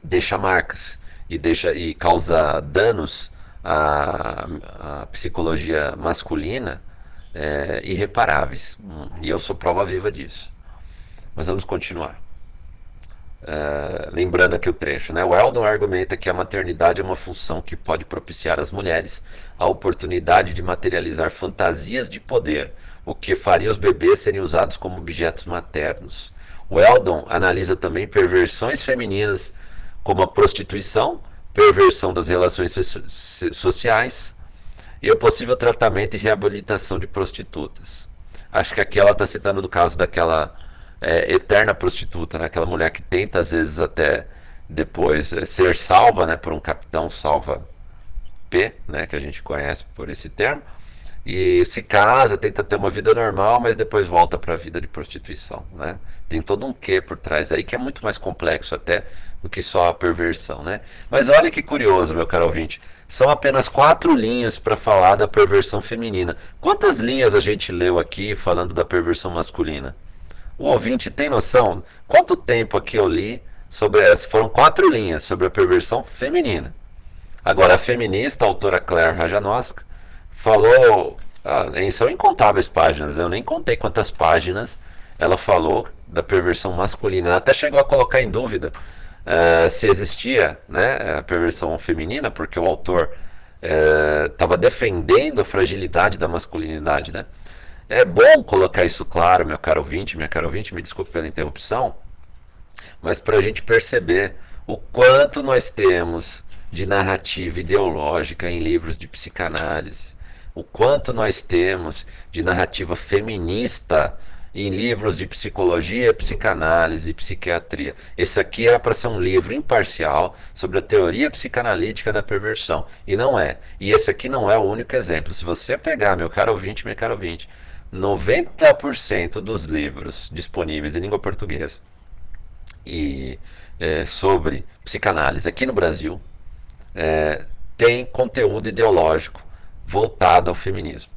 deixa marcas e deixa e causa danos à, à psicologia masculina é, irreparáveis. E eu sou prova viva disso. Mas vamos continuar. Uh, lembrando aqui o trecho, né? Eldon argumenta que a maternidade é uma função que pode propiciar às mulheres a oportunidade de materializar fantasias de poder, o que faria os bebês serem usados como objetos maternos. O Eldon analisa também perversões femininas, como a prostituição, perversão das relações so sociais e o possível tratamento e reabilitação de prostitutas. Acho que aqui ela está citando do caso daquela é, eterna prostituta, né? aquela mulher que tenta às vezes até depois é, ser salva né, por um capitão salva P, né, que a gente conhece por esse termo, e se casa, tenta ter uma vida normal, mas depois volta para a vida de prostituição. Né? Tem todo um quê por trás aí que é muito mais complexo até do que só a perversão. Né? Mas olha que curioso, meu caro ouvinte. São apenas quatro linhas para falar da perversão feminina. Quantas linhas a gente leu aqui falando da perversão masculina? O ouvinte tem noção quanto tempo aqui eu li sobre essa? Foram quatro linhas sobre a perversão feminina. Agora, a feminista, a autora Claire Rajanoska, falou. Ah, são incontáveis páginas, eu nem contei quantas páginas ela falou da perversão masculina. Ela até chegou a colocar em dúvida uh, se existia né, a perversão feminina, porque o autor estava uh, defendendo a fragilidade da masculinidade. Né? É bom colocar isso claro, meu caro ouvinte, minha cara ouvinte, me desculpe pela interrupção, mas para a gente perceber o quanto nós temos de narrativa ideológica em livros de psicanálise, o quanto nós temos de narrativa feminista em livros de psicologia, psicanálise e psiquiatria. Esse aqui era para ser um livro imparcial sobre a teoria psicanalítica da perversão. E não é. E esse aqui não é o único exemplo. Se você pegar, meu caro ouvinte, minha caro ouvinte, 90% dos livros disponíveis em língua portuguesa e é, sobre psicanálise aqui no Brasil é, tem conteúdo ideológico voltado ao feminismo.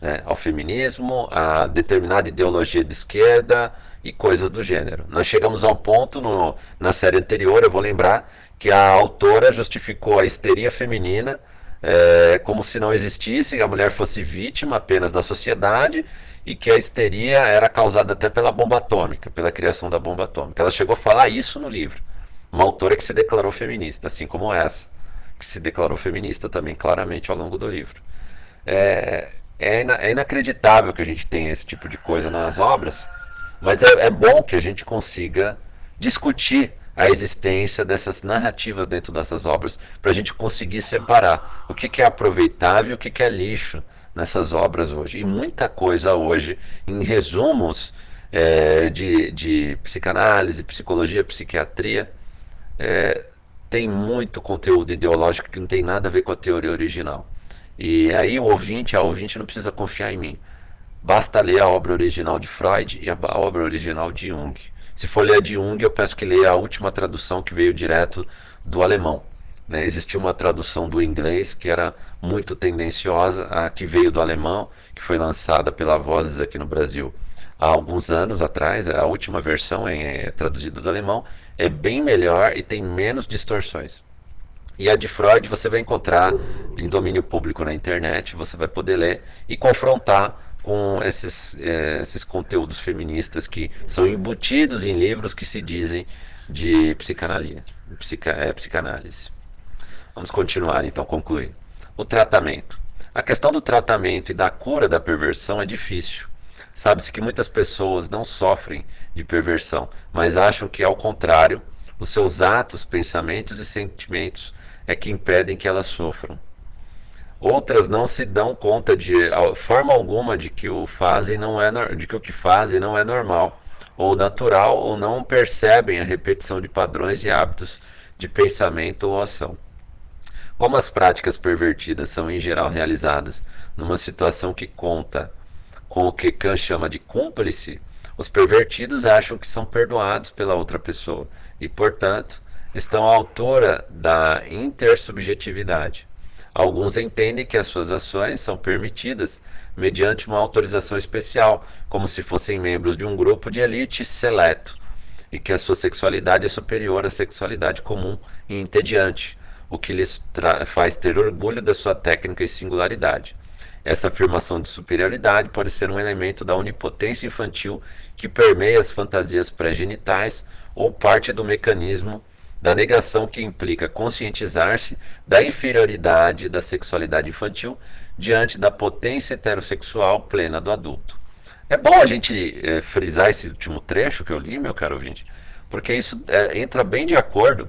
Né? Ao feminismo, a determinada ideologia de esquerda e coisas do gênero. Nós chegamos a um ponto no, na série anterior, eu vou lembrar, que a autora justificou a histeria feminina é, como se não existisse, que a mulher fosse vítima apenas da sociedade e que a histeria era causada até pela bomba atômica, pela criação da bomba atômica. Ela chegou a falar isso no livro. Uma autora que se declarou feminista, assim como essa, que se declarou feminista também claramente ao longo do livro. É, é, ina é inacreditável que a gente tenha esse tipo de coisa nas obras, mas é, é bom que a gente consiga discutir a existência dessas narrativas dentro dessas obras, para a gente conseguir separar o que, que é aproveitável e o que, que é lixo nessas obras hoje. E muita coisa hoje, em resumos é, de, de psicanálise, psicologia, psiquiatria, é, tem muito conteúdo ideológico que não tem nada a ver com a teoria original. E aí o ouvinte, a ouvinte não precisa confiar em mim. Basta ler a obra original de Freud e a obra original de Jung. Se for ler a de Jung, eu peço que leia a última tradução que veio direto do alemão. Né? Existia uma tradução do inglês que era muito tendenciosa, a que veio do alemão, que foi lançada pela Vozes aqui no Brasil há alguns anos atrás. A última versão é, é traduzida do alemão, é bem melhor e tem menos distorções. E a de Freud você vai encontrar em domínio público na internet, você vai poder ler e confrontar com esses, é, esses conteúdos feministas que são embutidos em livros que se dizem de psicanálise. Psica, é, psicanálise. Vamos continuar então, concluir. O tratamento. A questão do tratamento e da cura da perversão é difícil. Sabe-se que muitas pessoas não sofrem de perversão, mas acham que, ao contrário, os seus atos, pensamentos e sentimentos é que impedem que elas sofram. Outras não se dão conta de forma alguma de que o fazem não é de que o que fazem não é normal ou natural ou não percebem a repetição de padrões e hábitos de pensamento ou ação. Como as práticas pervertidas são em geral realizadas numa situação que conta com o que Kant chama de cúmplice, os pervertidos acham que são perdoados pela outra pessoa e, portanto, estão à altura da intersubjetividade. Alguns entendem que as suas ações são permitidas mediante uma autorização especial, como se fossem membros de um grupo de elite seleto, e que a sua sexualidade é superior à sexualidade comum e entediante, o que lhes faz ter orgulho da sua técnica e singularidade. Essa afirmação de superioridade pode ser um elemento da onipotência infantil que permeia as fantasias pré-genitais ou parte do mecanismo da negação que implica conscientizar-se da inferioridade da sexualidade infantil diante da potência heterossexual plena do adulto. É bom a gente é, frisar esse último trecho que eu li, meu caro ouvinte, porque isso é, entra bem de acordo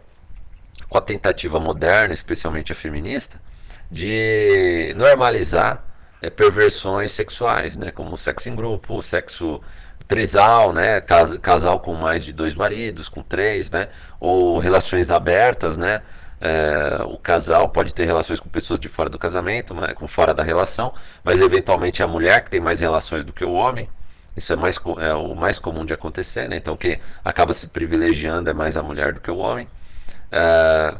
com a tentativa moderna, especialmente a feminista, de normalizar é, perversões sexuais, né, como sexo em grupo, sexo trisal, né, casal, casal com mais de dois maridos, com três, né, ou relações abertas, né, é, o casal pode ter relações com pessoas de fora do casamento, né, com fora da relação, mas eventualmente a mulher que tem mais relações do que o homem. Isso é, mais, é o mais comum de acontecer, né? Então, quem acaba se privilegiando é mais a mulher do que o homem. É,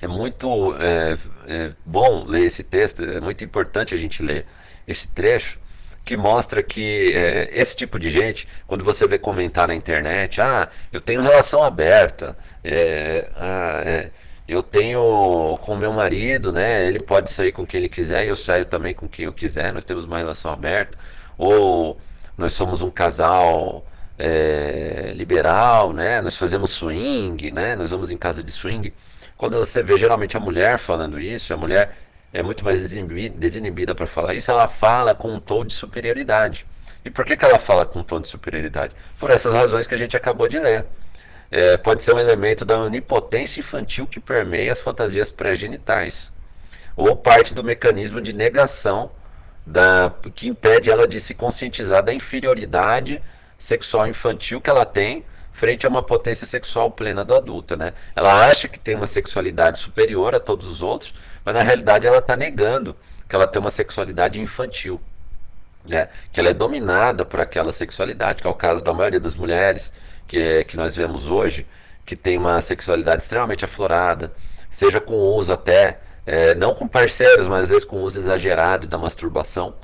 é muito é, é bom ler esse texto, é muito importante a gente ler esse trecho que mostra que é, esse tipo de gente, quando você vê comentar na internet, ah, eu tenho relação aberta, é, ah, é, eu tenho com meu marido, né? Ele pode sair com quem ele quiser, eu saio também com quem eu quiser, nós temos uma relação aberta, ou nós somos um casal é, liberal, né? Nós fazemos swing, né? Nós vamos em casa de swing. Quando você vê geralmente a mulher falando isso, a mulher é muito mais desinibida para falar isso, ela fala com um tom de superioridade. E por que, que ela fala com um tom de superioridade? Por essas razões que a gente acabou de ler. É, pode ser um elemento da onipotência infantil que permeia as fantasias pré-genitais, ou parte do mecanismo de negação da, que impede ela de se conscientizar da inferioridade sexual infantil que ela tem frente a uma potência sexual plena do adulto, né? Ela acha que tem uma sexualidade superior a todos os outros, mas na realidade ela está negando que ela tem uma sexualidade infantil, né? Que ela é dominada por aquela sexualidade, que é o caso da maioria das mulheres que, que nós vemos hoje, que tem uma sexualidade extremamente aflorada, seja com uso até, é, não com parceiros, mas às vezes com uso exagerado da masturbação,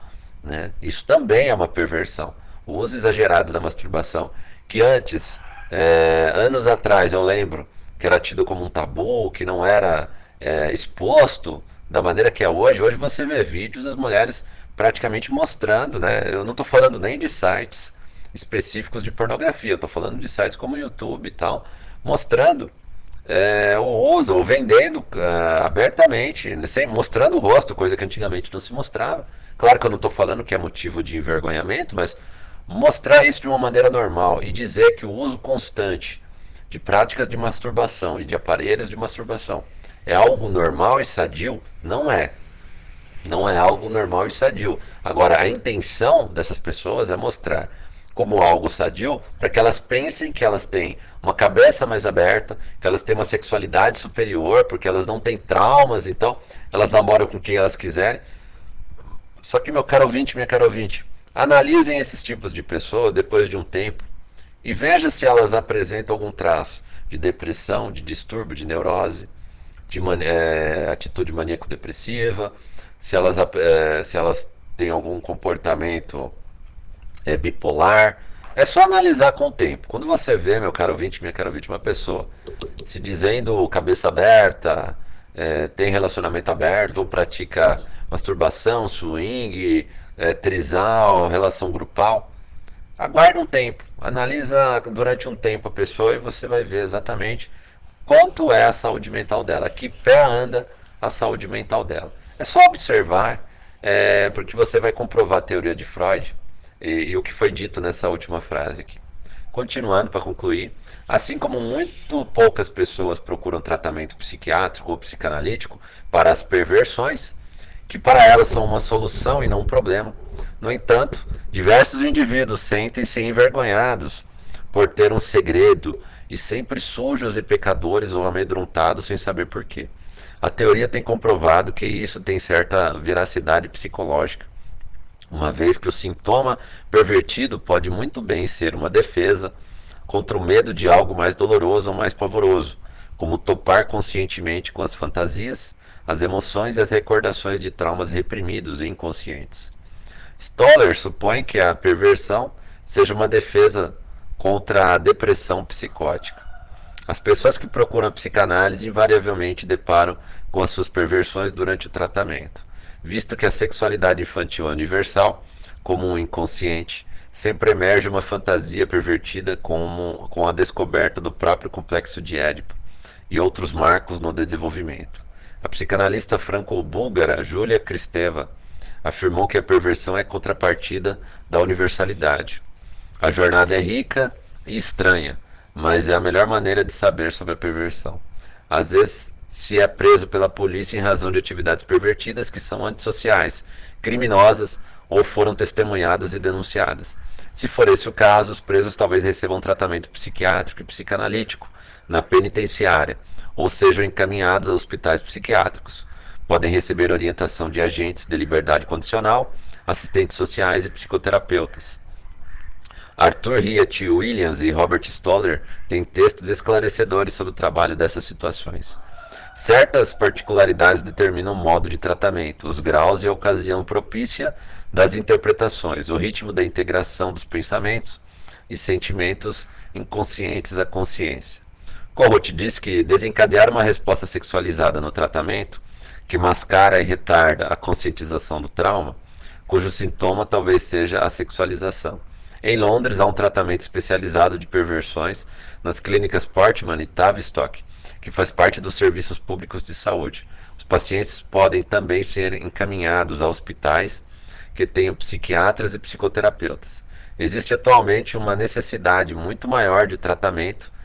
né? Isso também é uma perversão. O uso exagerado da masturbação, que antes é, anos atrás, eu lembro que era tido como um tabu, que não era é, exposto da maneira que é hoje, hoje você vê vídeos das mulheres praticamente mostrando, né? Eu não estou falando nem de sites específicos de pornografia, eu estou falando de sites como o YouTube e tal, mostrando é, o uso, ou vendendo uh, abertamente, sem, mostrando o rosto, coisa que antigamente não se mostrava. Claro que eu não estou falando que é motivo de envergonhamento, mas mostrar isso de uma maneira normal e dizer que o uso constante de práticas de masturbação e de aparelhos de masturbação é algo normal e sadio, não é. Não é algo normal e sadio. Agora, a intenção dessas pessoas é mostrar como algo sadio para que elas pensem que elas têm uma cabeça mais aberta, que elas têm uma sexualidade superior, porque elas não têm traumas, então elas namoram com quem elas quiserem. Só que, meu caro ouvinte, minha cara ouvinte, analisem esses tipos de pessoas depois de um tempo e veja se elas apresentam algum traço de depressão, de distúrbio, de neurose, de é, atitude maníaco-depressiva, se elas, é, se elas têm algum comportamento é, bipolar. É só analisar com o tempo. Quando você vê, meu caro ouvinte, minha cara ouvinte, uma pessoa se dizendo cabeça aberta, é, tem relacionamento aberto, ou pratica masturbação, swing, é, trisal, relação grupal, aguarde um tempo. Analisa durante um tempo a pessoa e você vai ver exatamente quanto é a saúde mental dela, que pé anda a saúde mental dela. É só observar, é, porque você vai comprovar a teoria de Freud e, e o que foi dito nessa última frase aqui. Continuando para concluir, assim como muito poucas pessoas procuram tratamento psiquiátrico ou psicanalítico para as perversões, que para elas são uma solução e não um problema. No entanto, diversos indivíduos sentem-se envergonhados por ter um segredo e sempre sujos e pecadores ou amedrontados sem saber porquê. A teoria tem comprovado que isso tem certa veracidade psicológica uma vez que o sintoma pervertido pode muito bem ser uma defesa contra o medo de algo mais doloroso ou mais pavoroso, como topar conscientemente com as fantasias, as emoções e as recordações de traumas reprimidos e inconscientes. Stoller supõe que a perversão seja uma defesa contra a depressão psicótica. As pessoas que procuram a psicanálise invariavelmente deparam com as suas perversões durante o tratamento visto que a sexualidade infantil é universal, como um inconsciente, sempre emerge uma fantasia pervertida como, com a descoberta do próprio complexo de Édipo e outros marcos no desenvolvimento. A psicanalista franco-búlgara Júlia Kristeva afirmou que a perversão é contrapartida da universalidade. A jornada é rica e estranha, mas é a melhor maneira de saber sobre a perversão. Às vezes se é preso pela polícia em razão de atividades pervertidas que são antissociais, criminosas ou foram testemunhadas e denunciadas. Se for esse o caso, os presos talvez recebam tratamento psiquiátrico e psicanalítico na penitenciária ou sejam encaminhados a hospitais psiquiátricos. Podem receber orientação de agentes de liberdade condicional, assistentes sociais e psicoterapeutas. Arthur Hiat Williams e Robert Stoller têm textos esclarecedores sobre o trabalho dessas situações. Certas particularidades determinam o modo de tratamento, os graus e a ocasião propícia das interpretações, o ritmo da integração dos pensamentos e sentimentos inconscientes à consciência. Corrut diz que desencadear uma resposta sexualizada no tratamento, que mascara e retarda a conscientização do trauma, cujo sintoma talvez seja a sexualização. Em Londres, há um tratamento especializado de perversões nas clínicas Portman e Tavistock, que faz parte dos serviços públicos de saúde. Os pacientes podem também ser encaminhados a hospitais que tenham psiquiatras e psicoterapeutas. Existe atualmente uma necessidade muito maior de tratamento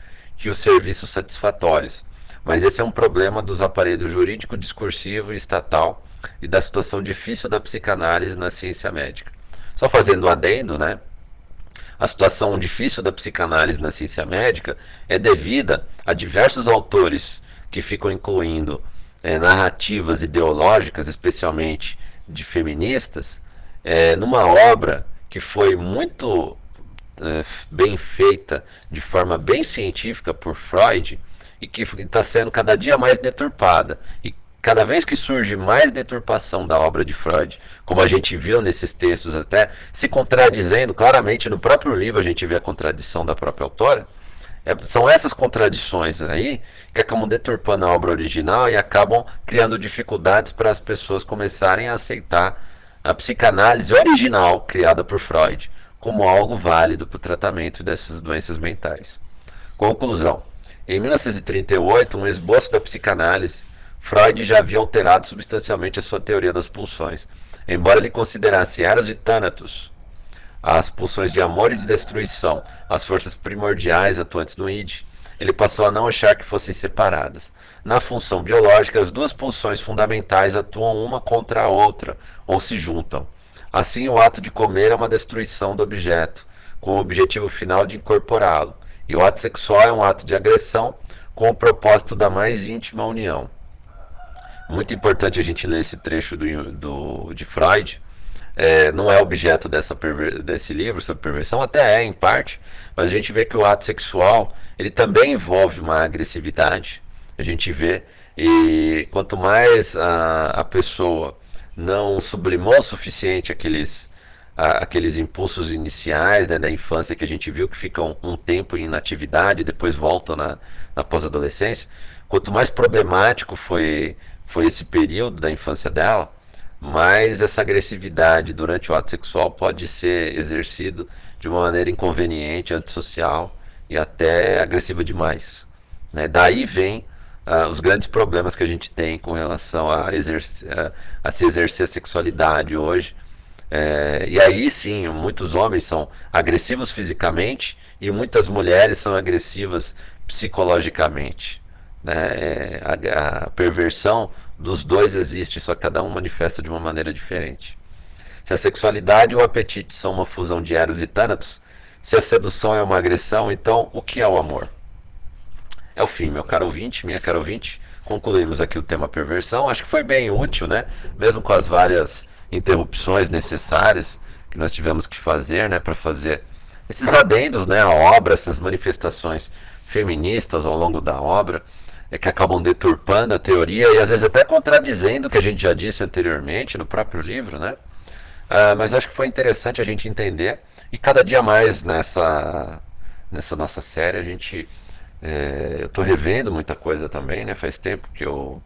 que os serviços satisfatórios, mas esse é um problema dos aparelhos jurídico, discursivo e estatal e da situação difícil da psicanálise na ciência médica. Só fazendo um adendo, né? A situação difícil da psicanálise na ciência médica é devida a diversos autores que ficam incluindo é, narrativas ideológicas, especialmente de feministas, é, numa obra que foi muito é, bem feita, de forma bem científica por Freud, e que está sendo cada dia mais deturpada. E cada vez que surge mais deturpação da obra de Freud, como a gente viu nesses textos até, se contradizendo claramente no próprio livro, a gente vê a contradição da própria autora, É, são essas contradições aí que acabam deturpando a obra original e acabam criando dificuldades para as pessoas começarem a aceitar a psicanálise original criada por Freud como algo válido para o tratamento dessas doenças mentais. Conclusão: em 1938, um esboço da psicanálise, Freud já havia alterado substancialmente a sua teoria das pulsões, embora ele considerasse Eros e Thanatos as pulsões de amor e de destruição, as forças primordiais atuantes no id, ele passou a não achar que fossem separadas. Na função biológica, as duas pulsões fundamentais atuam uma contra a outra, ou se juntam. Assim, o ato de comer é uma destruição do objeto, com o objetivo final de incorporá-lo, e o ato sexual é um ato de agressão com o propósito da mais íntima união. Muito importante a gente ler esse trecho do, do de Freud, é, não é objeto dessa desse livro sobre perversão, até é em parte, mas a gente vê que o ato sexual ele também envolve uma agressividade. A gente vê e quanto mais a, a pessoa não sublimou o suficiente aqueles a, aqueles impulsos iniciais né, da infância que a gente viu que ficam um tempo em inatividade depois voltam na, na pós-adolescência, quanto mais problemático foi foi esse período da infância dela, mas essa agressividade durante o ato sexual pode ser exercido de uma maneira inconveniente, antissocial e até agressiva demais. Né? Daí vem uh, os grandes problemas que a gente tem com relação a, a, a se exercer a sexualidade hoje. É, e aí sim, muitos homens são agressivos fisicamente e muitas mulheres são agressivas psicologicamente. Né? É, a, a perversão dos dois existe, só que cada um manifesta de uma maneira diferente. Se a sexualidade e o apetite são uma fusão de Eros e Thanatos, se a sedução é uma agressão, então o que é o amor? É o fim, meu caro ouvinte, minha caro ouvinte. Concluímos aqui o tema perversão. Acho que foi bem útil, né? Mesmo com as várias interrupções necessárias que nós tivemos que fazer, né, para fazer esses adendos, né, à obra, essas manifestações feministas ao longo da obra é que acabam deturpando a teoria e às vezes até contradizendo o que a gente já disse anteriormente no próprio livro, né? Uh, mas acho que foi interessante a gente entender e cada dia mais nessa nessa nossa série a gente é, eu estou revendo muita coisa também, né? Faz tempo que eu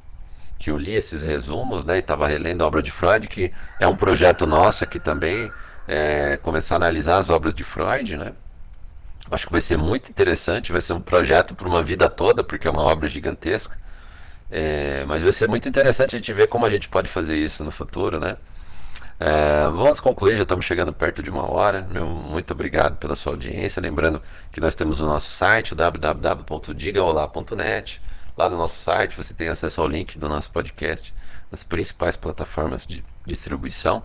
que eu li esses resumos, né? E estava relendo a obra de Freud, que é um projeto nosso aqui também, é, começar a analisar as obras de Freud, né? Acho que vai ser muito interessante, vai ser um projeto para uma vida toda, porque é uma obra gigantesca. É, mas vai ser muito interessante a gente ver como a gente pode fazer isso no futuro, né? É, vamos concluir, já estamos chegando perto de uma hora. Meu, muito obrigado pela sua audiência. Lembrando que nós temos o nosso site, www.digaolá.net. Lá no nosso site você tem acesso ao link do nosso podcast nas principais plataformas de distribuição.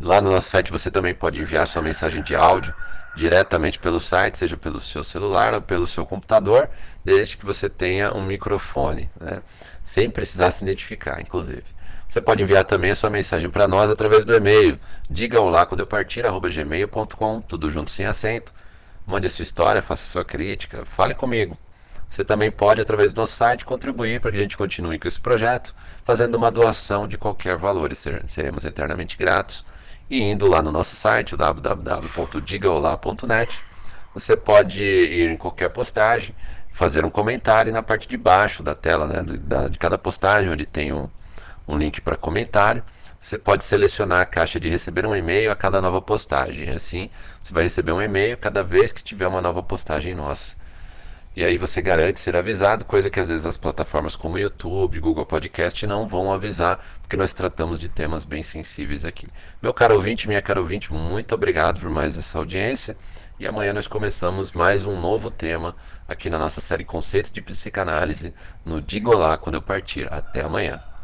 Lá no nosso site você também pode enviar sua mensagem de áudio diretamente pelo site, seja pelo seu celular ou pelo seu computador, desde que você tenha um microfone, né? sem precisar se identificar, inclusive. Você pode enviar também a sua mensagem para nós através do e-mail. Diga quando eu partir, arroba gmail.com, tudo junto sem acento. Mande a sua história, faça a sua crítica, fale comigo. Você também pode, através do nosso site, contribuir para que a gente continue com esse projeto, fazendo uma doação de qualquer valor e seremos eternamente gratos. E indo lá no nosso site, www.digaolá.net, você pode ir em qualquer postagem, fazer um comentário e na parte de baixo da tela, né, de, de cada postagem, onde tem um, um link para comentário, você pode selecionar a caixa de receber um e-mail a cada nova postagem. Assim, você vai receber um e-mail cada vez que tiver uma nova postagem nossa. E aí você garante ser avisado, coisa que às vezes as plataformas como YouTube, Google Podcast não vão avisar, porque nós tratamos de temas bem sensíveis aqui. Meu caro ouvinte, minha cara ouvinte, muito obrigado por mais essa audiência. E amanhã nós começamos mais um novo tema aqui na nossa série Conceitos de Psicanálise no Digo Lá quando eu partir. Até amanhã.